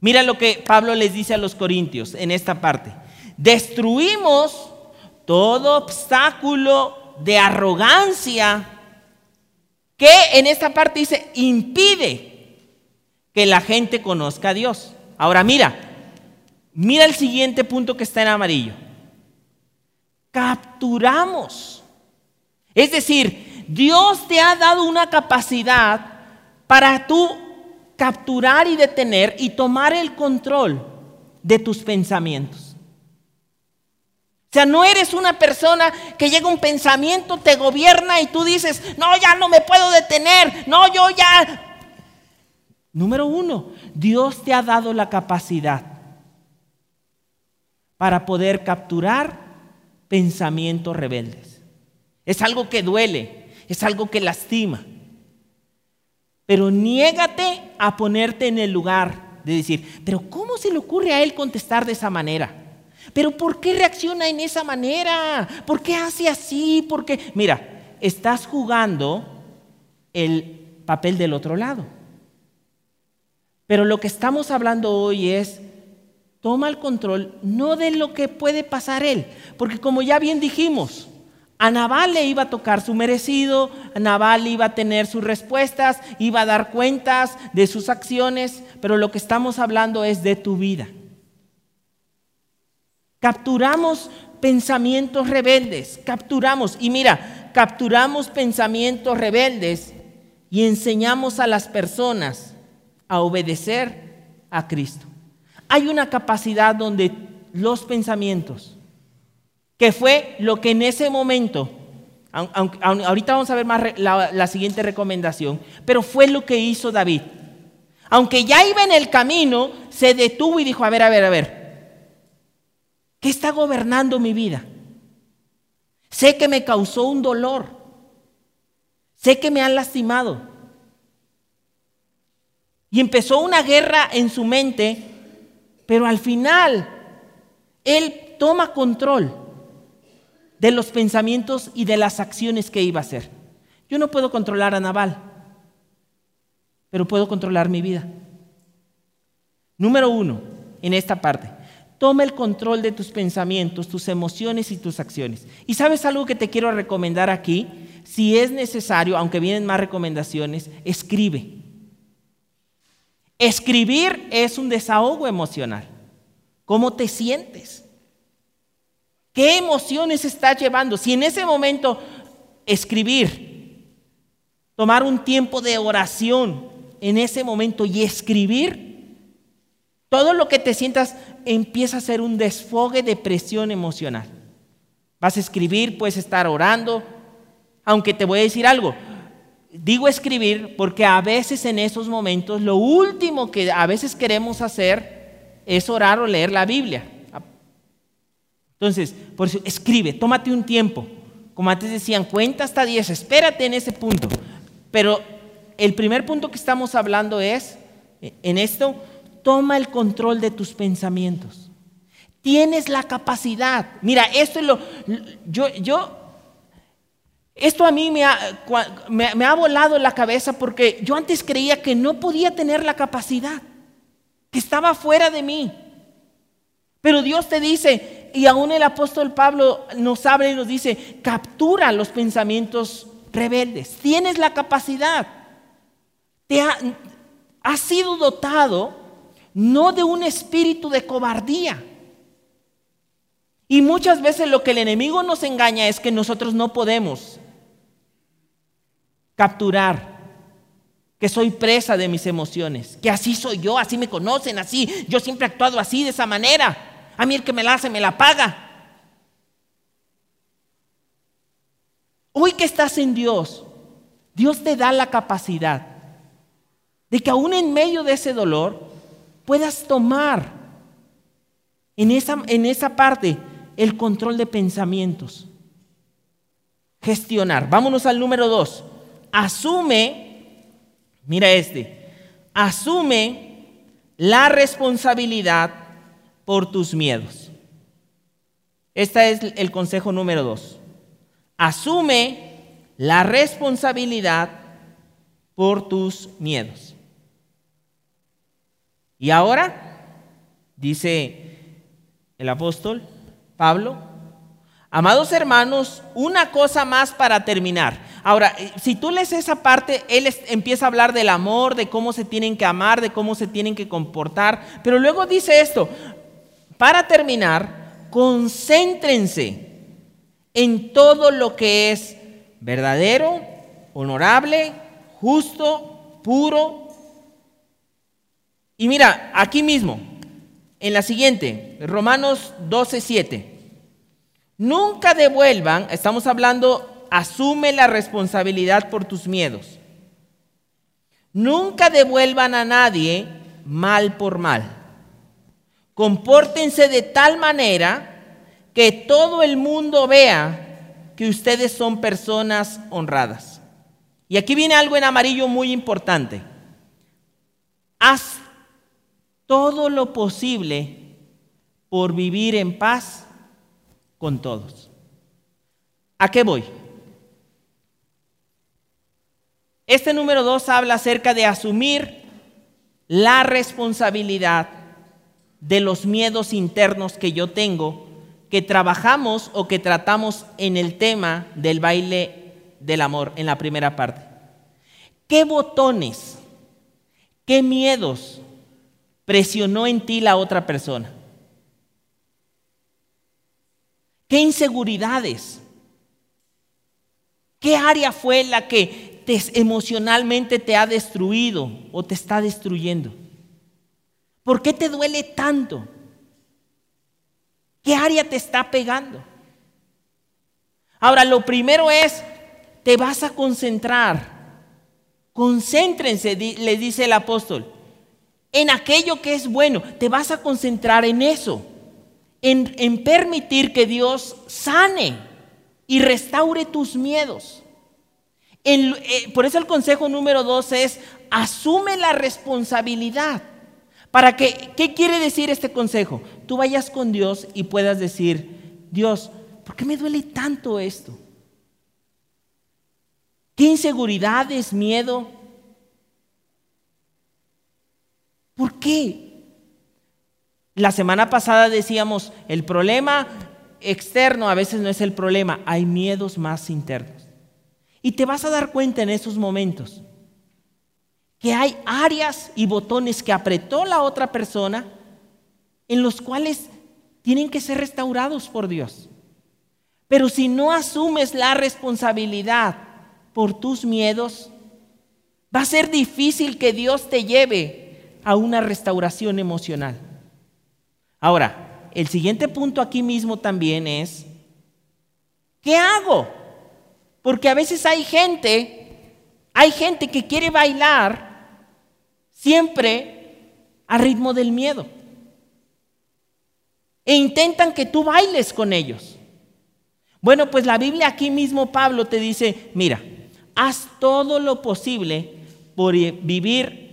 B: Mira lo que Pablo les dice a los corintios en esta parte. Destruimos todo obstáculo de arrogancia que en esta parte dice impide que la gente conozca a Dios. Ahora mira, mira el siguiente punto que está en amarillo capturamos. Es decir, Dios te ha dado una capacidad para tú capturar y detener y tomar el control de tus pensamientos. O sea, no eres una persona que llega un pensamiento, te gobierna y tú dices, no, ya no me puedo detener, no, yo ya... Número uno, Dios te ha dado la capacidad para poder capturar pensamientos rebeldes. Es algo que duele, es algo que lastima. Pero niégate a ponerte en el lugar de decir, pero ¿cómo se le ocurre a él contestar de esa manera? Pero ¿por qué reacciona en esa manera? ¿Por qué hace así? ¿Por qué? Mira, estás jugando el papel del otro lado. Pero lo que estamos hablando hoy es toma el control no de lo que puede pasar él, porque como ya bien dijimos, a Nabal le iba a tocar su merecido, a Nabal iba a tener sus respuestas, iba a dar cuentas de sus acciones, pero lo que estamos hablando es de tu vida. Capturamos pensamientos rebeldes, capturamos, y mira, capturamos pensamientos rebeldes y enseñamos a las personas a obedecer a Cristo. Hay una capacidad donde los pensamientos, que fue lo que en ese momento, ahorita vamos a ver más la, la siguiente recomendación, pero fue lo que hizo David. Aunque ya iba en el camino, se detuvo y dijo, a ver, a ver, a ver, ¿qué está gobernando mi vida? Sé que me causó un dolor, sé que me han lastimado. Y empezó una guerra en su mente, pero al final él toma control de los pensamientos y de las acciones que iba a hacer. Yo no puedo controlar a Naval, pero puedo controlar mi vida. Número uno, en esta parte, toma el control de tus pensamientos, tus emociones y tus acciones. Y sabes algo que te quiero recomendar aquí, si es necesario, aunque vienen más recomendaciones, escribe. Escribir es un desahogo emocional. ¿Cómo te sientes? ¿Qué emociones estás llevando? Si en ese momento escribir, tomar un tiempo de oración en ese momento y escribir, todo lo que te sientas empieza a ser un desfogue de presión emocional. Vas a escribir, puedes estar orando, aunque te voy a decir algo. Digo escribir porque a veces en esos momentos lo último que a veces queremos hacer es orar o leer la Biblia. Entonces, por eso, escribe, tómate un tiempo. Como antes decían, cuenta hasta 10, espérate en ese punto. Pero el primer punto que estamos hablando es, en esto, toma el control de tus pensamientos. Tienes la capacidad. Mira, esto es lo, yo, yo, esto a mí me ha, me, ha volado la cabeza porque yo antes creía que no podía tener la capacidad, que estaba fuera de mí. Pero Dios te dice, y aún el apóstol Pablo nos habla y nos dice, captura los pensamientos rebeldes. Tienes la capacidad. Te ha, has sido dotado no de un espíritu de cobardía. Y muchas veces lo que el enemigo nos engaña es que nosotros no podemos capturar que soy presa de mis emociones, que así soy yo, así me conocen, así, yo siempre he actuado así, de esa manera. A mí el que me la hace me la paga. Hoy que estás en Dios, Dios te da la capacidad de que aún en medio de ese dolor puedas tomar en esa, en esa parte el control de pensamientos. Gestionar. Vámonos al número dos. Asume, mira este, asume la responsabilidad por tus miedos. Este es el consejo número dos. Asume la responsabilidad por tus miedos. Y ahora, dice el apóstol Pablo, amados hermanos, una cosa más para terminar. Ahora, si tú lees esa parte, él empieza a hablar del amor, de cómo se tienen que amar, de cómo se tienen que comportar, pero luego dice esto, para terminar, concéntrense en todo lo que es verdadero, honorable, justo, puro. Y mira, aquí mismo, en la siguiente, Romanos 12, 7. Nunca devuelvan, estamos hablando, asume la responsabilidad por tus miedos. Nunca devuelvan a nadie mal por mal. Compórtense de tal manera que todo el mundo vea que ustedes son personas honradas. Y aquí viene algo en amarillo muy importante. Haz todo lo posible por vivir en paz con todos. ¿A qué voy? Este número dos habla acerca de asumir la responsabilidad de los miedos internos que yo tengo, que trabajamos o que tratamos en el tema del baile del amor, en la primera parte. ¿Qué botones, qué miedos presionó en ti la otra persona? ¿Qué inseguridades? ¿Qué área fue la que emocionalmente te ha destruido o te está destruyendo? ¿Por qué te duele tanto? ¿Qué área te está pegando? Ahora, lo primero es, te vas a concentrar. Concéntrense, le dice el apóstol, en aquello que es bueno. Te vas a concentrar en eso, en, en permitir que Dios sane y restaure tus miedos. Eh, por eso el consejo número dos es, asume la responsabilidad. Para que, ¿qué quiere decir este consejo? Tú vayas con Dios y puedas decir, Dios, ¿por qué me duele tanto esto? ¿Qué inseguridades, miedo? ¿Por qué? La semana pasada decíamos, el problema externo a veces no es el problema, hay miedos más internos. Y te vas a dar cuenta en esos momentos que hay áreas y botones que apretó la otra persona en los cuales tienen que ser restaurados por Dios. Pero si no asumes la responsabilidad por tus miedos, va a ser difícil que Dios te lleve a una restauración emocional. Ahora, el siguiente punto aquí mismo también es, ¿qué hago? Porque a veces hay gente, hay gente que quiere bailar siempre a ritmo del miedo. E intentan que tú bailes con ellos. Bueno, pues la Biblia aquí mismo Pablo te dice, mira, haz todo lo posible por vivir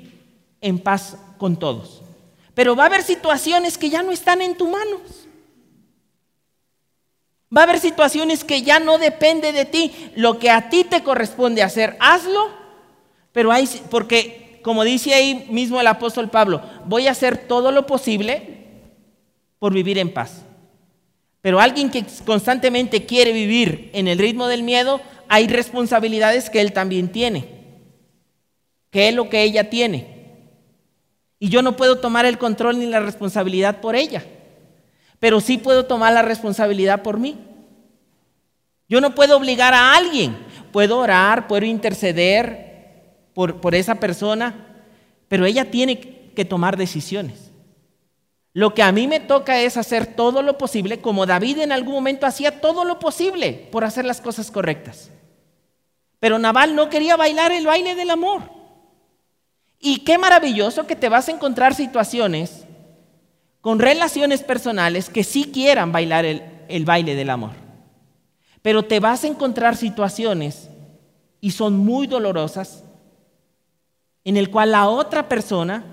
B: en paz con todos. Pero va a haber situaciones que ya no están en tus manos. Va a haber situaciones que ya no depende de ti. Lo que a ti te corresponde hacer, hazlo. Pero hay, porque como dice ahí mismo el apóstol Pablo, voy a hacer todo lo posible por vivir en paz. Pero alguien que constantemente quiere vivir en el ritmo del miedo, hay responsabilidades que él también tiene. ¿Qué es lo que ella tiene? Y yo no puedo tomar el control ni la responsabilidad por ella, pero sí puedo tomar la responsabilidad por mí. Yo no puedo obligar a alguien, puedo orar, puedo interceder por, por esa persona, pero ella tiene que tomar decisiones. Lo que a mí me toca es hacer todo lo posible, como David en algún momento hacía todo lo posible por hacer las cosas correctas. Pero Naval no quería bailar el baile del amor. Y qué maravilloso que te vas a encontrar situaciones con relaciones personales que sí quieran bailar el, baile del amor. Pero te vas a encontrar situaciones, y son muy dolorosas, en el cual la otra persona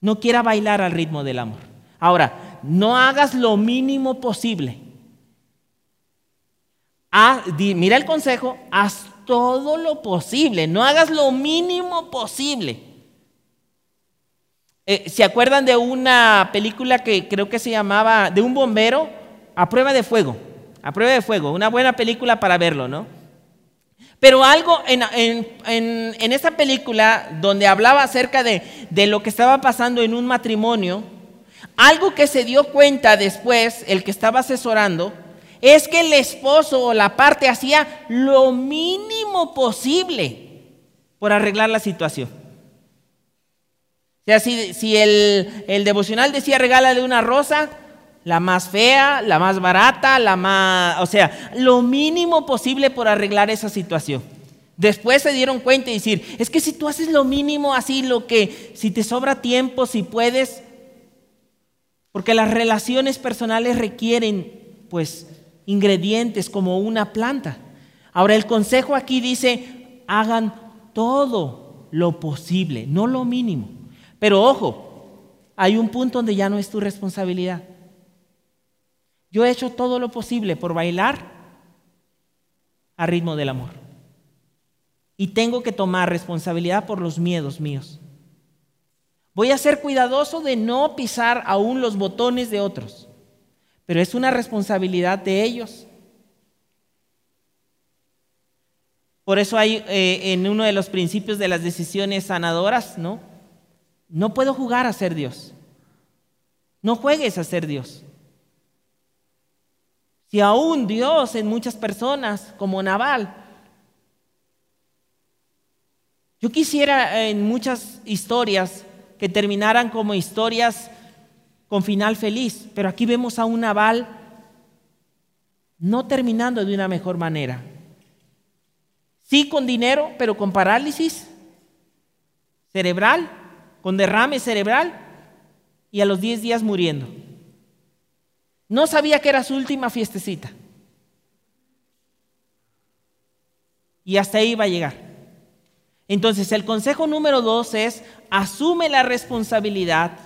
B: no quiera bailar al ritmo del amor. Ahora, no hagas lo mínimo posible. Ah, mira el consejo, haz todo lo posible, no hagas lo mínimo posible. Eh, ¿Se acuerdan de una película que creo que se llamaba de un bombero a prueba de fuego? A prueba de fuego, una buena película para verlo, ¿no? Pero algo en, en, esa película donde hablaba acerca de, de lo que estaba pasando en un matrimonio, algo que se dio cuenta después, el que estaba asesorando, es que el esposo o la parte hacía lo mínimo posible por arreglar la situación. O sea, si, el, el, devocional decía regálale una rosa, la más fea, la más barata, la más... O sea, lo mínimo posible por arreglar esa situación. Después se dieron cuenta y decir, es que si tú haces lo mínimo así, lo que, si te sobra tiempo, si puedes, porque las relaciones personales requieren, pues, ingredientes como una planta. Ahora el consejo aquí dice, hagan todo lo posible, no lo mínimo. Pero ojo, hay un punto donde ya no es tu responsabilidad. Yo he hecho todo lo posible por bailar a ritmo del amor. Y tengo que tomar responsabilidad por los miedos míos. Voy a ser cuidadoso de no pisar aún los botones de otros. Pero es una responsabilidad de ellos. Por eso hay eh, en uno de los principios de las decisiones sanadoras, ¿no? No puedo jugar a ser Dios. No juegues a ser Dios. Si aún Dios en muchas personas, como Naval, yo quisiera en muchas historias que terminaran como historias con final feliz, pero aquí vemos a un Naval no terminando de una mejor manera. Sí con dinero, pero con parálisis cerebral, con derrame cerebral y a los 10 días muriendo. No sabía que era su última fiestecita. Y hasta ahí iba a llegar. Entonces el consejo número dos es, asume la responsabilidad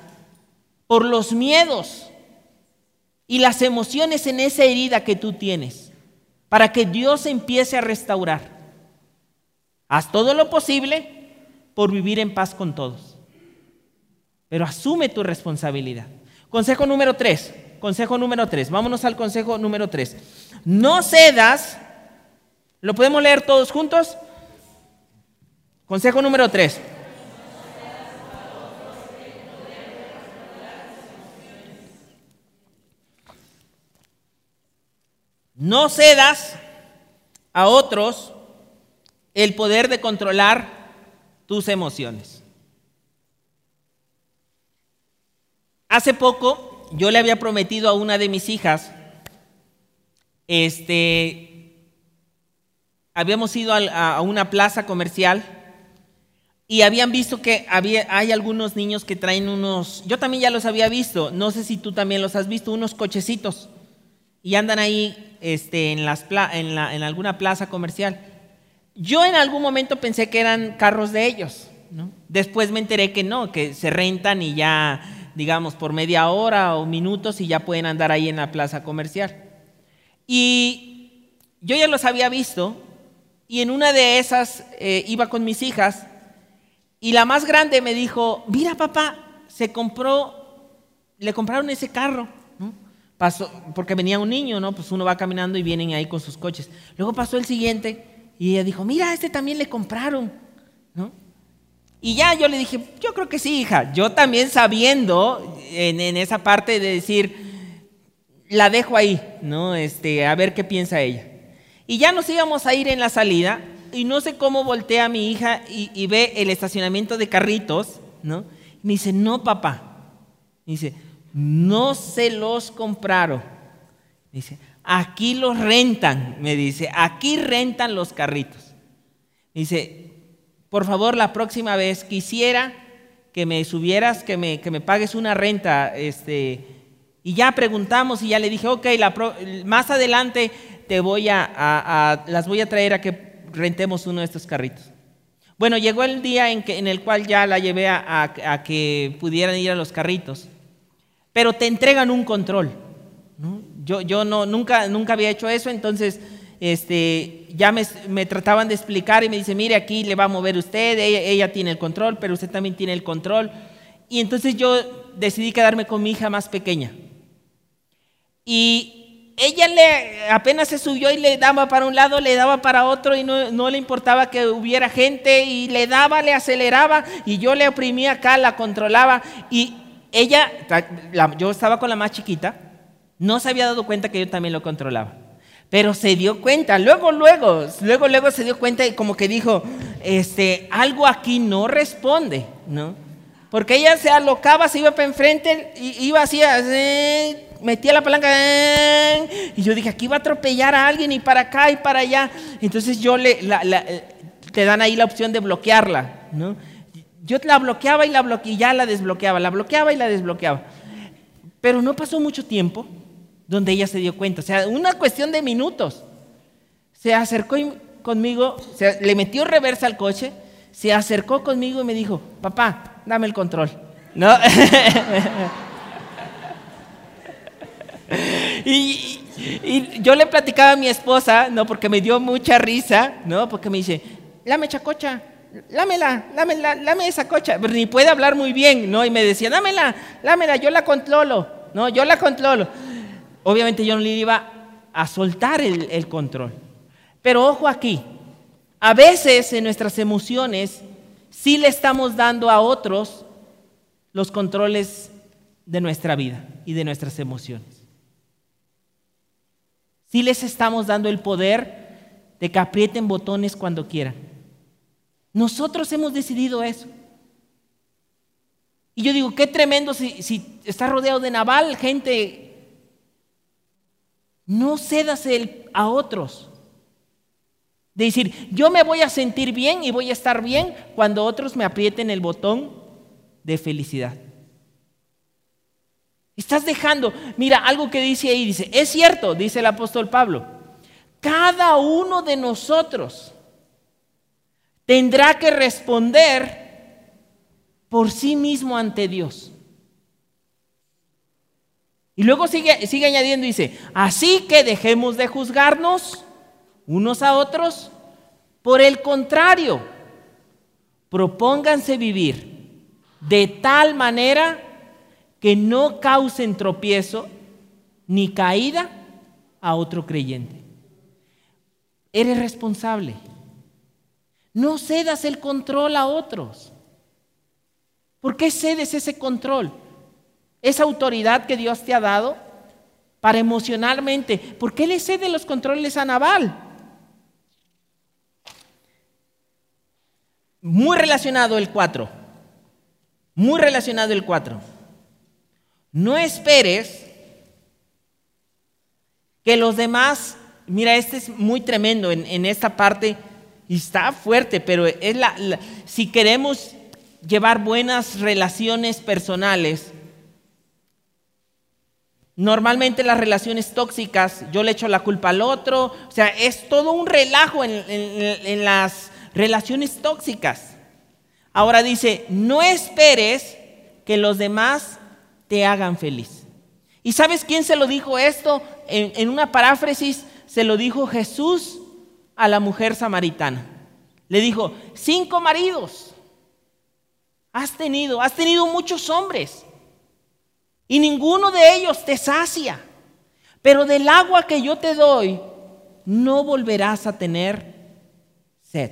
B: por los miedos y las emociones en esa herida que tú tienes, para que Dios empiece a restaurar. Haz todo lo posible por vivir en paz con todos. Pero asume tu responsabilidad. Consejo número tres. Consejo número tres. Vámonos al consejo número tres. No cedas. ¿Lo podemos leer todos juntos? Consejo número tres. No cedas a otros el poder de controlar tus emociones. Hace poco yo le había prometido a una de mis hijas, este, habíamos ido a, una plaza comercial y habían visto que había, hay algunos niños que traen unos, yo también ya los había visto, no sé si tú también los has visto, unos cochecitos y andan ahí este, en, las en, en alguna plaza comercial. Yo en algún momento pensé que eran carros de ellos, ¿no? Después me enteré que no, que se rentan y ya digamos, por media hora o minutos y ya pueden andar ahí en la plaza comercial. Y yo ya los había visto y en una de esas eh, iba con mis hijas y la más grande me dijo, mira papá, se compró, le compraron ese carro. Pasó, porque venía un niño, ¿no? Pues uno va caminando y vienen ahí con sus coches. Luego pasó el siguiente y ella dijo, mira, este también le compraron, ¿no? Y ya yo le dije, yo creo que sí, hija. Yo también sabiendo en, esa parte de decir, la dejo ahí, ¿no? Este, a ver qué piensa ella. Y ya nos íbamos a ir en la salida y no sé cómo voltea mi hija y, ve el estacionamiento de carritos, ¿no? Y me dice, no, papá. Dice, no se los compraron. Dice, aquí los rentan, me dice, aquí rentan los carritos. Me dice, por favor, la próxima vez quisiera que me subieras, que me, que me pagues una renta. Este, y ya preguntamos y ya le dije, ok, más adelante te voy a, las voy a traer a que rentemos uno de estos carritos. Bueno, llegó el día en, que, en el cual ya la llevé a, que pudieran ir a los carritos, pero te entregan un control. Yo, yo no, nunca, nunca había hecho eso, entonces este, ya me, trataban de explicar y me dice, mire, aquí le va a mover usted, ella, tiene el control, pero usted también tiene el control. Y entonces yo decidí quedarme con mi hija más pequeña. Y ella le, apenas se subió y le daba para un lado, le daba para otro y no, no le importaba que hubiera gente y le daba, le aceleraba y yo le oprimía acá, la controlaba y ella, yo estaba con la más chiquita, no se había dado cuenta que yo también lo controlaba. Pero se dio cuenta, luego, luego, luego, luego se dio cuenta y como que dijo, este, algo aquí no responde, ¿no? Porque ella se alocaba, se iba para enfrente, y iba así, metía la palanca, y yo dije, aquí va a atropellar a alguien y para acá y para allá. Entonces yo le, te dan ahí la opción de bloquearla, ¿no? Yo la bloqueaba y la bloqueaba, y ya la desbloqueaba, la bloqueaba y la desbloqueaba. Pero no pasó mucho tiempo donde ella se dio cuenta. O sea, una cuestión de minutos. Se acercó conmigo, se, le metió reversa al coche, se acercó conmigo y me dijo, papá, dame el control. ¿No? y, yo le platicaba a mi esposa, ¿no? Porque me dio mucha risa, ¿no? Porque me dice, la mechacocha, lámela, lámela, lame esa cocha. ni puede hablar muy bien, ¿no? Y me decía, dámela, lámela, yo la controlo, ¿no? Yo la controlo. Obviamente yo no le iba a soltar el, el control. Pero ojo aquí, a veces en nuestras emociones sí le estamos dando a otros los controles de nuestra vida y de nuestras emociones. Sí les estamos dando el poder de que aprieten botones cuando quieran. Nosotros hemos decidido eso. Y yo digo, qué tremendo si, si está rodeado de naval, gente. No cedas el, a otros. De decir, yo me voy a sentir bien y voy a estar bien cuando otros me aprieten el botón de felicidad. Estás dejando, mira, algo que dice ahí, dice, es cierto, dice el apóstol Pablo, cada uno de nosotros tendrá que responder por sí mismo ante Dios. Y luego sigue, sigue añadiendo, dice, así que dejemos de juzgarnos unos a otros, por el contrario, propónganse vivir de tal manera que no causen tropiezo ni caída a otro creyente. Eres responsable. No cedas el control a otros. ¿Por qué cedes ese control? Esa autoridad que Dios te ha dado para emocionalmente. ¿Por qué le cede los controles a Naval? Muy relacionado el 4. Muy relacionado el 4. No esperes que los demás, mira, este es muy tremendo en, esta parte y está fuerte, pero es la, si queremos llevar buenas relaciones personales, normalmente las relaciones tóxicas, yo le echo la culpa al otro, o sea, es todo un relajo en las relaciones tóxicas. Ahora dice, no esperes que los demás te hagan feliz. ¿Y sabes quién se lo dijo esto? En, una paráfrasis se lo dijo Jesús a la mujer samaritana. Le dijo, cinco maridos has tenido, has tenido muchos hombres y ninguno de ellos te sacia, pero del agua que yo te doy no volverás a tener sed.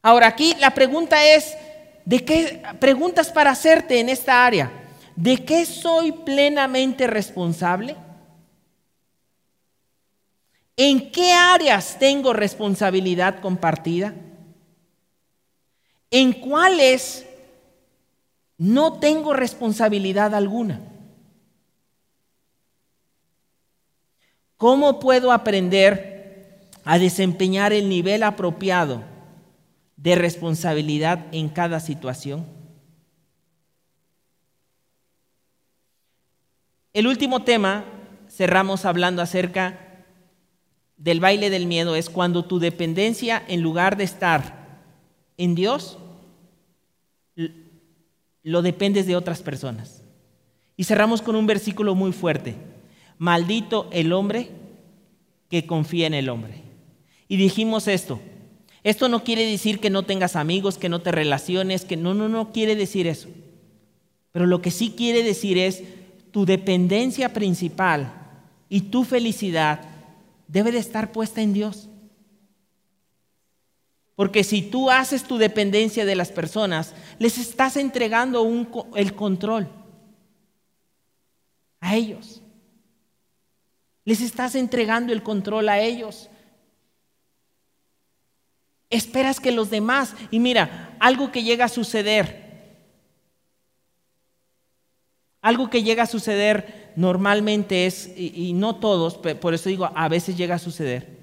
B: Ahora aquí la pregunta es, ¿De qué preguntas para hacerte en esta área? ¿De qué soy plenamente responsable? ¿En qué áreas tengo responsabilidad compartida? ¿En cuáles no tengo responsabilidad alguna? ¿Cómo puedo aprender a desempeñar el nivel apropiado de responsabilidad en cada situación? El último tema, cerramos hablando acerca del baile del miedo, es cuando tu dependencia, en lugar de estar en Dios, lo dependes de otras personas. Y cerramos con un versículo muy fuerte. Maldito el hombre que confía en el hombre. Y dijimos esto, esto no quiere decir que no tengas amigos, que no te relaciones, que no, no, no quiere decir eso. Pero lo que sí quiere decir es tu dependencia principal y tu felicidad debe de estar puesta en Dios. Porque si tú haces tu dependencia de las personas, les estás entregando el control a ellos. Les estás entregando el control a ellos. Esperas que los demás, y mira, algo que llega a suceder, algo que llega a suceder normalmente es, y, no todos, por eso digo, a veces llega a suceder,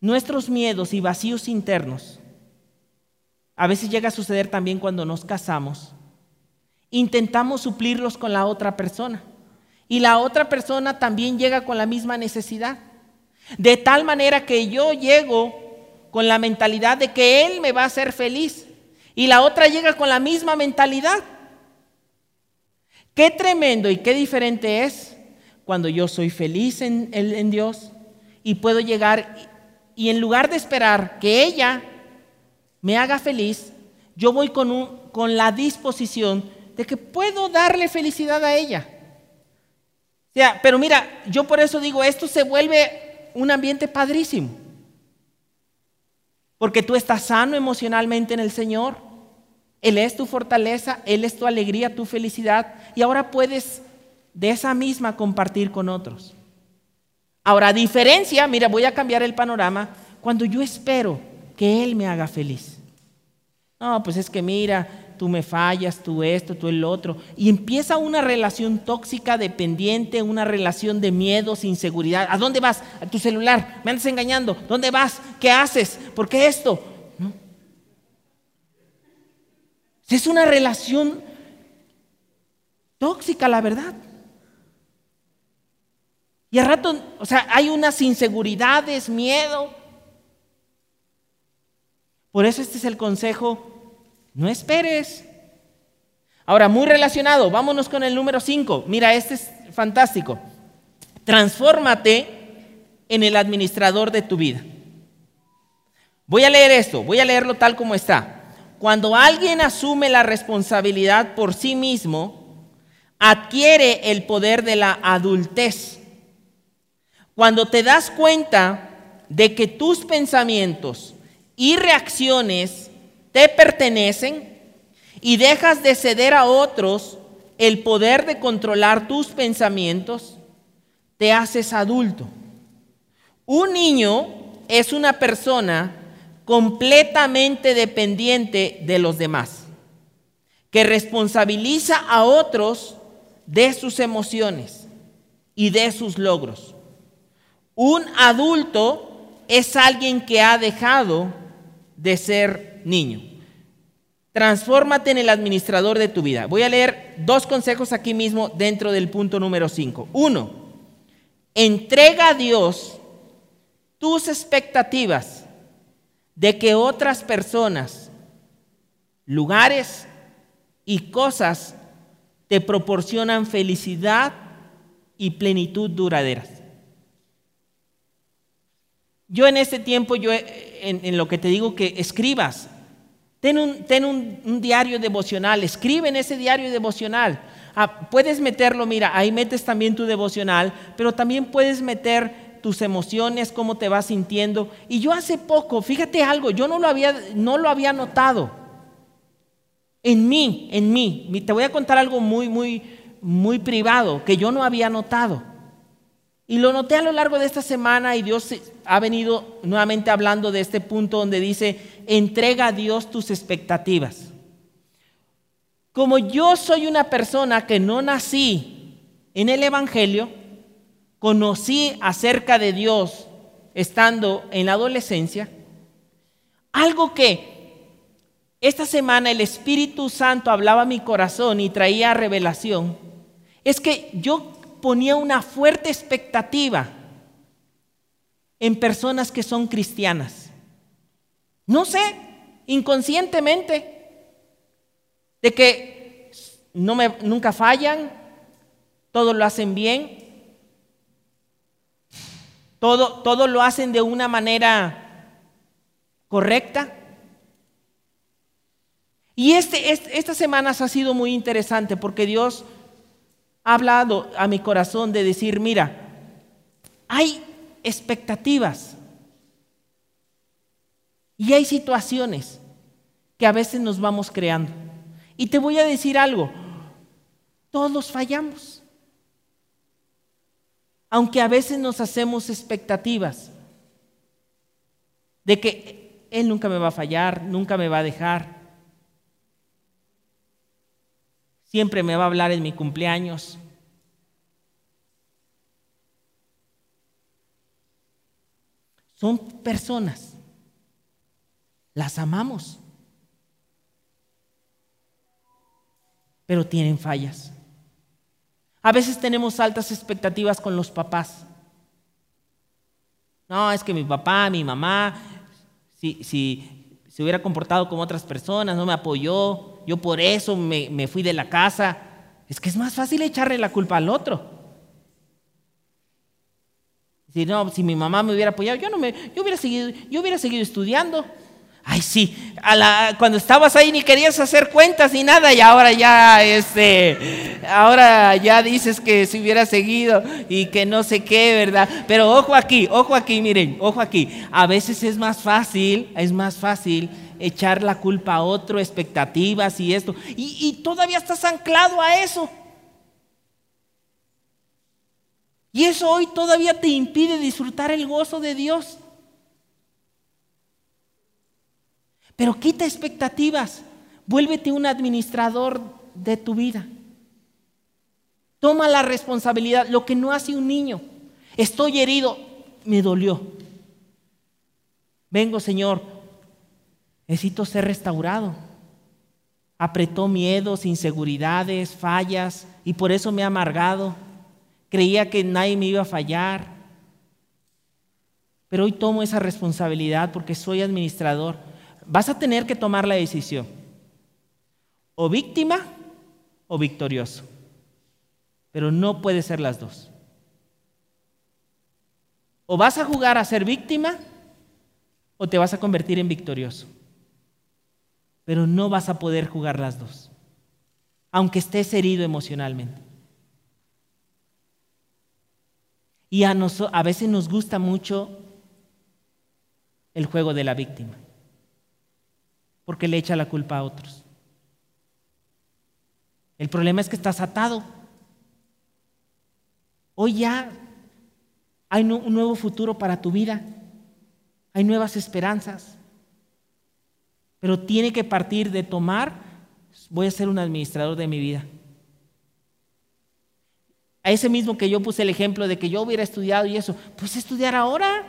B: nuestros miedos y vacíos internos, a veces llega a suceder también cuando nos casamos, intentamos suplirlos con la otra persona. Y la otra persona también llega con la misma necesidad. De tal manera que yo llego con la mentalidad de que Él me va a hacer feliz. Y la otra llega con la misma mentalidad. Qué tremendo y qué diferente es cuando yo soy feliz en, en Dios y puedo llegar y en lugar de esperar que ella me haga feliz, yo voy con, un, con la disposición de que puedo darle felicidad a ella. O pero mira, yo por eso digo, esto se vuelve un ambiente padrísimo. Porque tú estás sano emocionalmente en el Señor. Él es tu fortaleza, Él es tu alegría, tu felicidad. Y ahora puedes de esa misma compartir con otros. Ahora, a diferencia, mira, voy a cambiar el panorama, cuando yo espero que Él me haga feliz. No, pues es que mira, tú me fallas, tú esto, tú el otro. Y empieza una relación tóxica, dependiente, una relación de miedos, inseguridad. ¿A dónde vas? A tu celular. Me andas engañando. ¿Dónde vas? ¿Qué haces? ¿Por qué esto? Es una relación tóxica, la verdad. Y al rato, o sea, hay unas inseguridades, miedo. Por eso este es el consejo, no esperes. Ahora, muy relacionado, vámonos con el número 5. Mira, este es fantástico. Transfórmate en el administrador de tu vida. Voy a leer esto, voy a leerlo tal como está. Cuando alguien asume la responsabilidad por sí mismo, adquiere el poder de la adultez cuando te das cuenta de que tus pensamientos y reacciones te pertenecen y dejas de ceder a otros el poder de controlar tus pensamientos, te haces adulto. Un niño es una persona completamente dependiente de los demás, que responsabiliza a otros de sus emociones y de sus logros. Un adulto es alguien que ha dejado de ser niño. Transfórmate en el administrador de tu vida. Voy a leer dos consejos aquí mismo dentro del punto número 5. Uno, entrega a Dios tus expectativas de que otras personas, lugares y cosas te proporcionan felicidad y plenitud duraderas. Yo en este tiempo, yo en, lo que te digo que escribas, ten un, ten un, diario devocional, escribe en ese diario devocional. Ah, puedes meterlo, mira, ahí metes también tu devocional, pero también puedes meter tus emociones, cómo te vas sintiendo. Y yo hace poco, fíjate algo, yo no lo había, no lo había notado. En mí, en mí. Te voy a contar algo muy, muy, muy privado que yo no había notado. Y lo noté a lo largo de esta semana y Dios ha venido nuevamente hablando de este punto donde dice, entrega a Dios tus expectativas. Como yo soy una persona que no nací en el Evangelio, conocí acerca de Dios estando en la adolescencia, algo que esta semana el Espíritu Santo hablaba a mi corazón y traía revelación, es que yo ponía una fuerte expectativa en personas que son cristianas. No sé, inconscientemente, de que no me, nunca fallan, todo lo hacen bien, todo, lo hacen de una manera correcta. Y este, estas semanas ha sido muy interesante porque Dios ha hablado a mi corazón de decir, mira, hay expectativas y hay situaciones que a veces nos vamos creando. Y te voy a decir algo, todos fallamos. Aunque a veces nos hacemos expectativas de que Él nunca me va a fallar, nunca me va a dejar, Siempre me va a hablar en mi cumpleaños. Son personas. Las amamos. Pero tienen fallas. A veces tenemos altas expectativas con los papás. No, es que mi papá, mi mamá, si, se hubiera comportado como otras personas, no me apoyó, yo por eso me, fui de la casa. Es que es más fácil echarle la culpa al otro. Si no, si mi mamá me hubiera apoyado, yo no me, yo hubiera seguido, yo hubiera seguido estudiando. Ay, sí, cuando estabas ahí ni querías hacer cuentas ni nada y ahora ya, este, ahora ya dices que si hubiera seguido y que no sé qué, ¿verdad? Pero ojo aquí, ojo aquí, miren, ojo aquí. A veces es más fácil, es más fácil echar la culpa a otro, expectativas y esto. Y todavía estás anclado a eso. Y eso hoy todavía te impide disfrutar el gozo de Dios. Pero quita expectativas. Vuélvete un administrador de tu vida. Toma la responsabilidad, lo que no hace un niño. Estoy herido, me dolió. Vengo, Señor, necesito ser restaurado. Apretó miedos, inseguridades, fallas, y por eso me ha amargado. Creía que nadie me iba a fallar. Pero hoy tomo esa responsabilidad porque soy administrador vas a tener que tomar la decisión. O víctima o victorioso. Pero no puede ser las dos. O vas a jugar a ser víctima o te vas a convertir en victorioso. Pero no vas a poder jugar las dos, aunque estés herido emocionalmente. Y a, a veces nos gusta mucho el juego de la víctima porque le echa la culpa a otros. El problema es que estás atado. Hoy ya hay un nuevo futuro para tu vida. Hay nuevas esperanzas. Pero tiene que partir de tomar, voy a ser un administrador de mi vida. A ese mismo que yo puse el ejemplo de que yo hubiera estudiado y eso, pues estudiar ahora.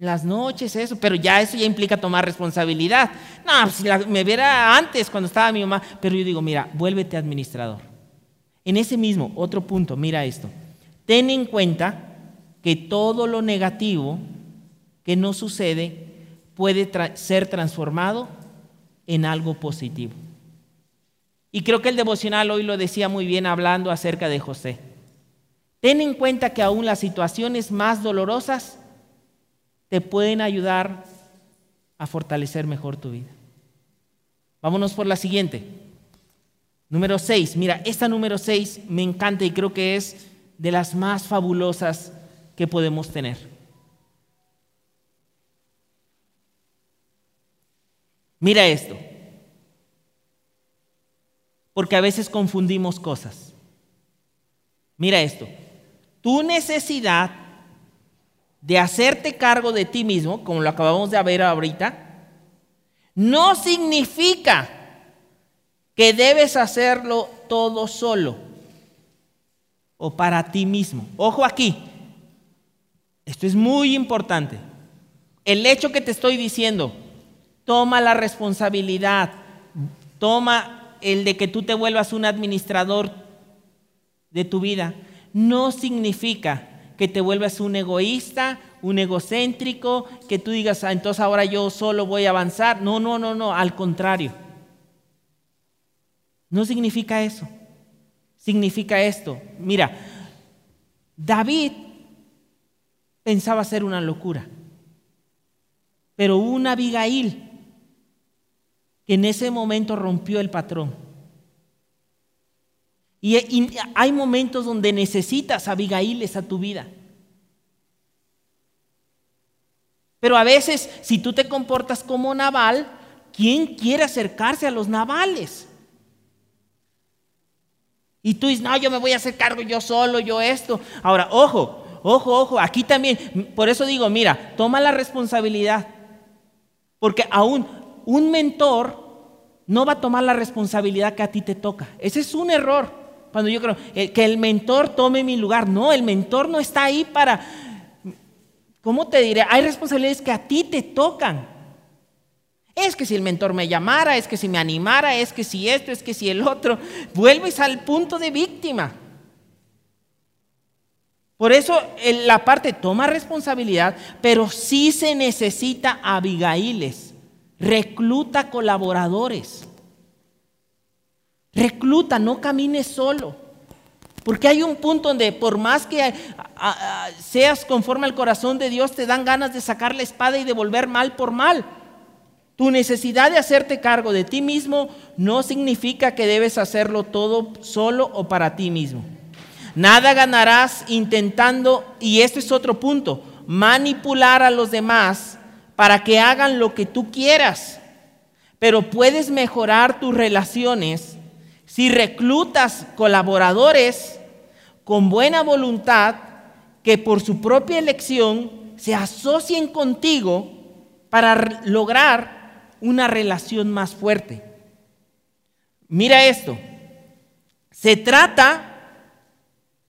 B: Las noches, eso, pero ya eso ya implica tomar responsabilidad. No, pues, si me viera antes cuando estaba mi mamá, pero yo digo, mira, vuélvete administrador. En ese mismo, otro punto, mira esto. Ten en cuenta que todo lo negativo que no sucede puede ser transformado en algo positivo. Y creo que el devocional hoy lo decía muy bien hablando acerca de José. Ten en cuenta que aún las situaciones más dolorosas te pueden ayudar a fortalecer mejor tu vida. Vámonos por la siguiente. Número 6. Mira, esta número 6 me encanta y creo que es de las más fabulosas que podemos tener. Mira esto. Porque a veces confundimos cosas. Mira esto. Tu necesidad de hacerte cargo de ti mismo, como lo acabamos de ver ahorita, no significa que debes hacerlo todo solo o para ti mismo. Ojo aquí, esto es muy importante. El hecho que te estoy diciendo, toma la responsabilidad, toma el de que tú te vuelvas un administrador de tu vida, no significa que te vuelvas un egoísta, un egocéntrico, que tú digas, ah, entonces ahora yo solo voy a avanzar. No, no, no, no, al contrario. No significa eso. Significa esto. Mira, David pensaba hacer una locura, pero una Abigail que en ese momento rompió el patrón. Y, hay momentos donde necesitas Abigaíles a tu vida. Pero a veces, si tú te comportas como naval, ¿quién quiere acercarse a los navales? Y tú dices, no, yo me voy a hacer cargo yo solo, yo esto. Ahora, ojo, ojo, ojo, aquí también, por eso digo, mira, toma la responsabilidad. Porque aún un mentor no va a tomar la responsabilidad que a ti te toca. Ese es un error. Cuando yo creo eh, que el mentor tome mi lugar. No, el mentor no está ahí para, ¿cómo te diré? Hay responsabilidades que a ti te tocan. Es que si el mentor me llamara, es que si me animara, es que si esto, es que si el otro, vuelves al punto de víctima. Por eso la parte toma responsabilidad, pero sí se necesita Abigaíles, recluta colaboradores. Recluta, no camines solo. Porque hay un punto donde por más que seas conforme al corazón de Dios, te dan ganas de sacar la espada y devolver mal por mal. Tu necesidad de hacerte cargo de ti mismo no significa que debes hacerlo todo solo o para ti mismo. Nada ganarás intentando, y esto es otro punto, manipular a los demás para que hagan lo que tú quieras. Pero puedes mejorar tus relaciones si reclutas colaboradores con buena voluntad que por su propia elección se asocien contigo para lograr una relación más fuerte. Mira esto. Se trata,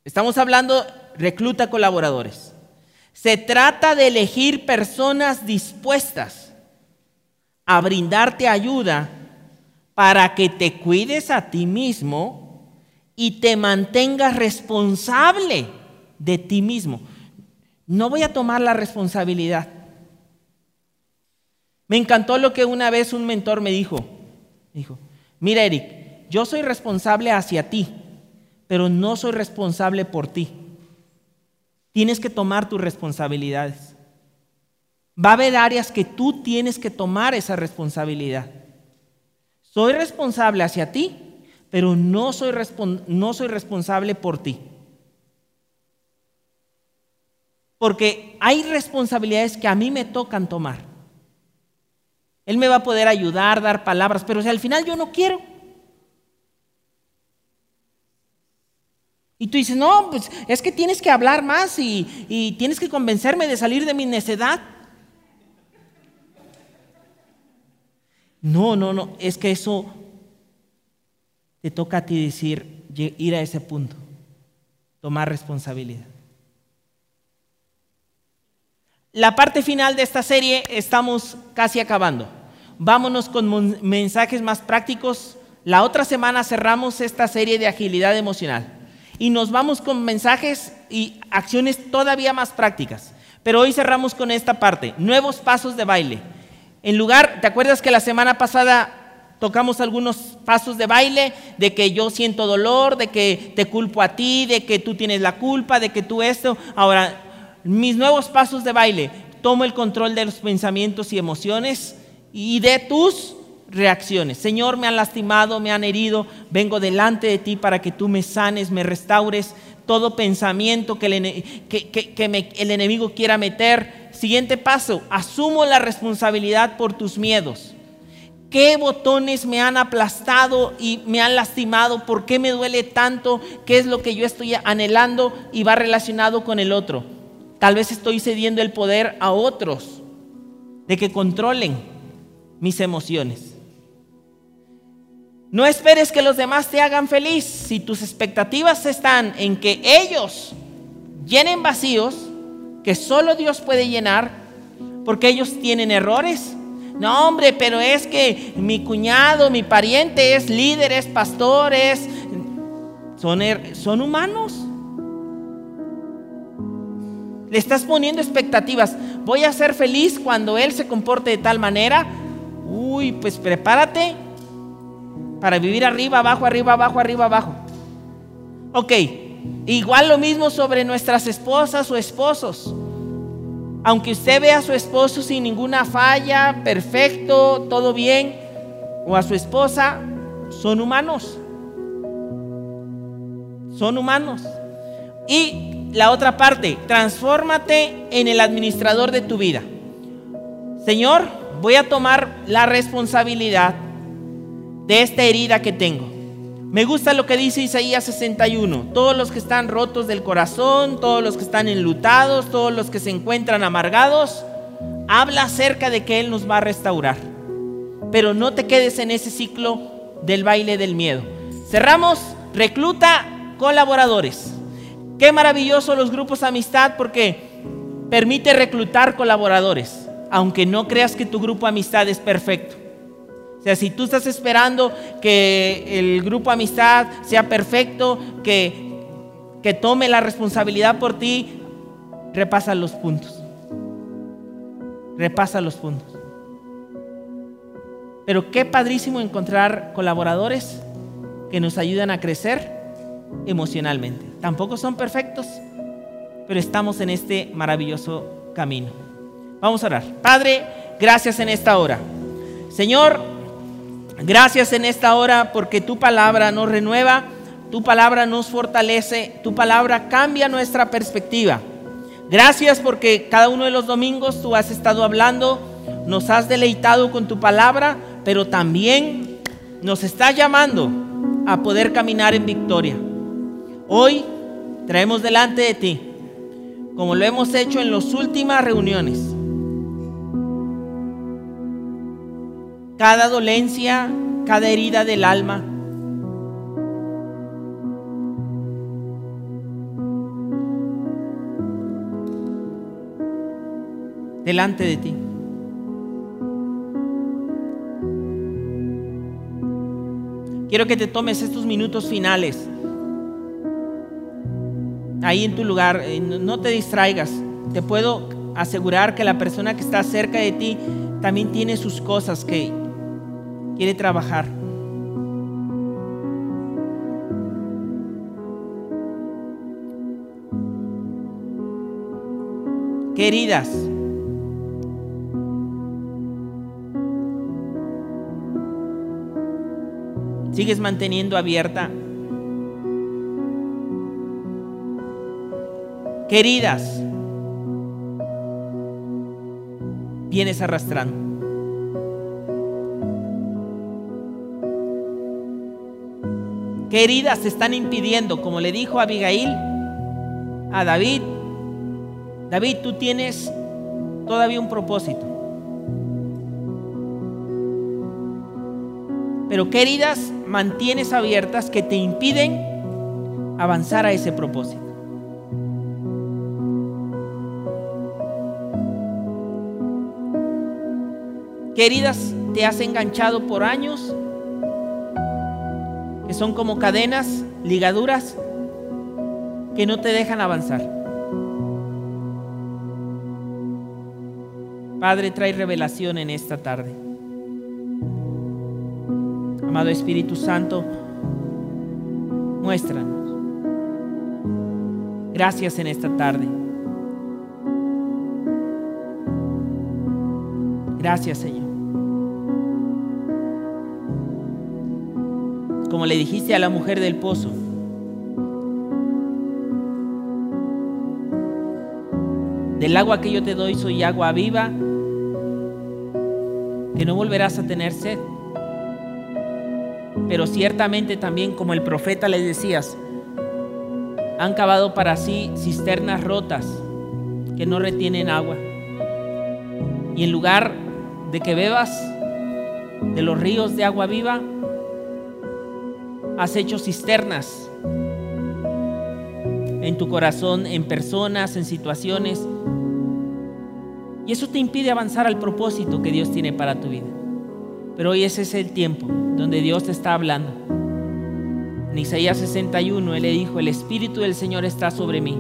B: estamos hablando, recluta colaboradores. Se trata de elegir personas dispuestas a brindarte ayuda para que te cuides a ti mismo y te mantengas responsable de ti mismo. No voy a tomar la responsabilidad. Me encantó lo que una vez un mentor me dijo. Dijo, mira Eric, yo soy responsable hacia ti, pero no soy responsable por ti. Tienes que tomar tus responsabilidades. Va a haber áreas que tú tienes que tomar esa responsabilidad. Soy responsable hacia ti, pero no soy, no soy responsable por ti. Porque hay responsabilidades que a mí me tocan tomar. Él me va a poder ayudar, dar palabras, pero si al final yo no quiero. Y tú dices, no, pues es que tienes que hablar más y, y tienes que convencerme de salir de mi necedad. No, no, no, es que eso te toca a ti decir, ir a ese punto, tomar responsabilidad. La parte final de esta serie estamos casi acabando. Vámonos con mensajes más prácticos. La otra semana cerramos esta serie de agilidad emocional y nos vamos con mensajes y acciones todavía más prácticas. Pero hoy cerramos con esta parte, nuevos pasos de baile. En lugar, ¿te acuerdas que la semana pasada tocamos algunos pasos de baile, de que yo siento dolor, de que te culpo a ti, de que tú tienes la culpa, de que tú esto. Ahora, mis nuevos pasos de baile, tomo el control de los pensamientos y emociones y de tus reacciones. Señor, me han lastimado, me han herido, vengo delante de ti para que tú me sanes, me restaures todo pensamiento que el, el enemigo quiera meter. Siguiente paso, asumo la responsabilidad por tus miedos. ¿Qué botones me han aplastado y me han lastimado? ¿Por qué me duele tanto? ¿Qué es lo que yo estoy anhelando y va relacionado con el otro? Tal vez estoy cediendo el poder a otros de que controlen mis emociones. No esperes que los demás te hagan feliz. Si tus expectativas están en que ellos llenen vacíos que solo Dios puede llenar, porque ellos tienen errores. No, hombre, pero es que mi cuñado, mi pariente es líder, es pastor, son, er, son humanos. Le estás poniendo expectativas. Voy a ser feliz cuando Él se comporte de tal manera. Uy, pues prepárate para vivir arriba, abajo, arriba, abajo, arriba, abajo. Ok, igual lo mismo sobre nuestras esposas o esposos. Aunque usted vea a su esposo sin ninguna falla, perfecto, todo bien, o a su esposa, son humanos. Son humanos. Y la otra parte, transfórmate en el administrador de tu vida. Señor, voy a tomar la responsabilidad de esta herida que tengo. Me gusta lo que dice Isaías 61. Todos los que están rotos del corazón, todos los que están enlutados, todos los que se encuentran amargados, habla acerca de que Él nos va a restaurar. Pero no te quedes en ese ciclo del baile del miedo. Cerramos, recluta colaboradores. Qué maravilloso los grupos amistad porque permite reclutar colaboradores, aunque no creas que tu grupo amistad es perfecto. O sea, si tú estás esperando que el grupo amistad sea perfecto, que, que tome la responsabilidad por ti, repasa los puntos. Repasa los puntos. Pero qué padrísimo encontrar colaboradores que nos ayudan a crecer emocionalmente. Tampoco son perfectos, pero estamos en este maravilloso camino. Vamos a orar. Padre, gracias en esta hora. Señor, gracias en esta hora porque tu palabra nos renueva, tu palabra nos fortalece, tu palabra cambia nuestra perspectiva. Gracias porque cada uno de los domingos tú has estado hablando, nos has deleitado con tu palabra, pero también nos estás llamando a poder caminar en victoria. Hoy traemos delante de ti, como lo hemos hecho en las últimas reuniones, cada dolencia, cada herida del alma, delante de ti. Quiero que te tomes estos minutos finales ahí en tu lugar, eh, no te distraigas. Te puedo asegurar que la persona que está cerca de ti también tiene sus cosas que quiere trabajar. Queridas, sigues manteniendo abierta queridas, vienes arrastrando. Queridas te están impidiendo, como le dijo Abigail a David, David, tú tienes todavía un propósito. Pero queridas mantienes abiertas que te impiden avanzar a ese propósito. ¿Qué heridas te has enganchado por años? Que son como cadenas, ligaduras, que no te dejan avanzar. Padre, trae revelación en esta tarde. Amado Espíritu Santo, muéstranos. Gracias en esta tarde. Gracias, Señor. Como le dijiste a la mujer del pozo, del agua que yo te doy soy agua viva, que no volverás a tener sed. Pero ciertamente también, como el profeta les decías, han cavado para sí cisternas rotas que no retienen agua. Y en lugar de que bebas de los ríos de agua viva, has hecho cisternas en tu corazón, en personas, en situaciones. Y eso te impide avanzar al propósito que Dios tiene para tu vida. Pero hoy ese es el tiempo donde Dios te está hablando. En Isaías 61 Él le dijo, el Espíritu del Señor está sobre mí.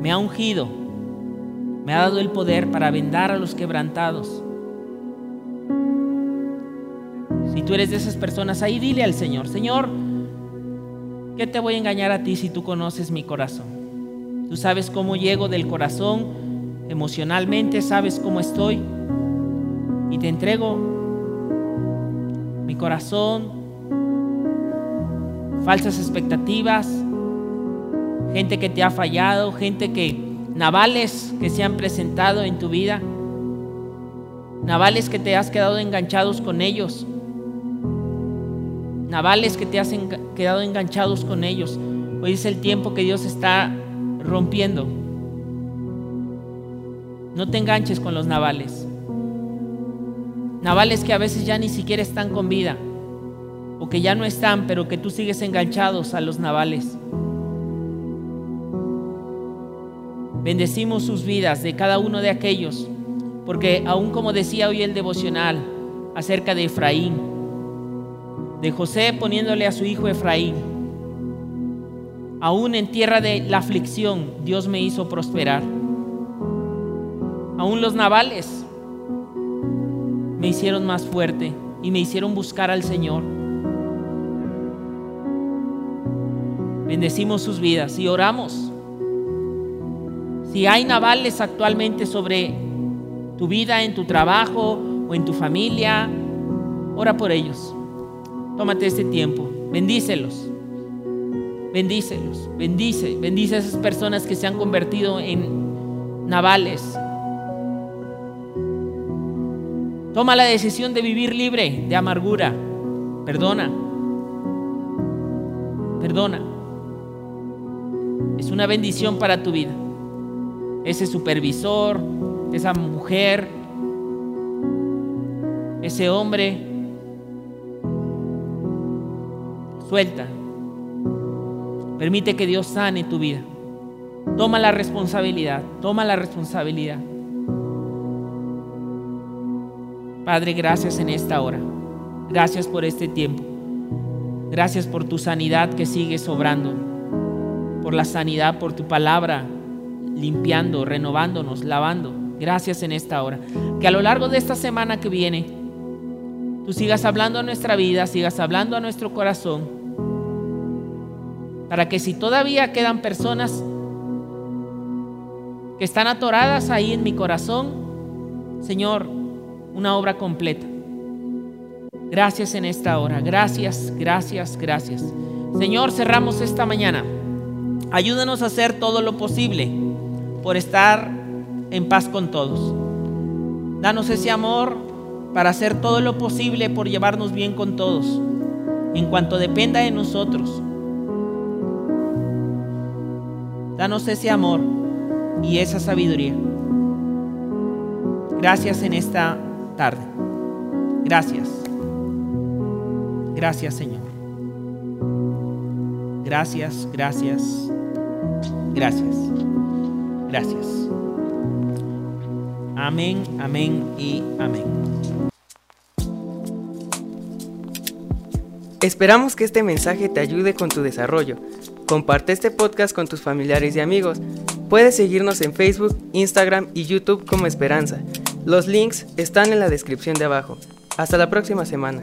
B: Me ha ungido, me ha dado el poder para vendar a los quebrantados Si tú eres de esas personas ahí, dile al Señor, Señor, ¿qué te voy a engañar a ti si tú conoces mi corazón? Tú sabes cómo llego del corazón emocionalmente, sabes cómo estoy y te entrego mi corazón, falsas expectativas, gente que te ha fallado, gente que, navales que se han presentado en tu vida, navales que te has quedado enganchados con ellos navales que te has quedado enganchados con ellos. Hoy es el tiempo que Dios está rompiendo. No te enganches con los navales. Navales que a veces ya ni siquiera están con vida o que ya no están, pero que tú sigues enganchados a los navales. Bendecimos sus vidas de cada uno de aquellos, porque aún como decía hoy el devocional acerca de Efraín, de José poniéndole a su hijo Efraín. Aún en tierra de la aflicción, Dios me hizo prosperar. Aún los navales me hicieron más fuerte y me hicieron buscar al Señor. Bendecimos sus vidas y oramos. Si hay navales actualmente sobre tu vida, en tu trabajo o en tu familia, ora por ellos. Tómate este tiempo, bendícelos. Bendícelos, bendice, bendice a esas personas que se han convertido en navales. Toma la decisión de vivir libre de amargura. Perdona. Perdona. Es una bendición para tu vida. Ese supervisor, esa mujer, ese hombre, suelta. Permite que Dios sane tu vida. Toma la responsabilidad, toma la responsabilidad. Padre, gracias en esta hora. Gracias por este tiempo. Gracias por tu sanidad que sigue sobrando. Por la sanidad, por tu palabra, limpiando, renovándonos, lavando. Gracias en esta hora. Que a lo largo de esta semana que viene, tú sigas hablando a nuestra vida, sigas hablando a nuestro corazón. Para que si todavía quedan personas que están atoradas ahí en mi corazón, Señor, una obra completa. Gracias en esta hora. Gracias, gracias, gracias. Señor, cerramos esta mañana. Ayúdanos a hacer todo lo posible por estar en paz con todos. Danos ese amor para hacer todo lo posible por llevarnos bien con todos, en cuanto dependa de nosotros. Danos ese amor y esa sabiduría. Gracias en esta tarde. Gracias. Gracias Señor. Gracias, gracias, gracias, gracias. Amén, amén y amén.
C: Esperamos que este mensaje te ayude con tu desarrollo. Comparte este podcast con tus familiares y amigos. Puedes seguirnos en Facebook, Instagram y YouTube como Esperanza. Los links están en la descripción de abajo. Hasta la próxima semana.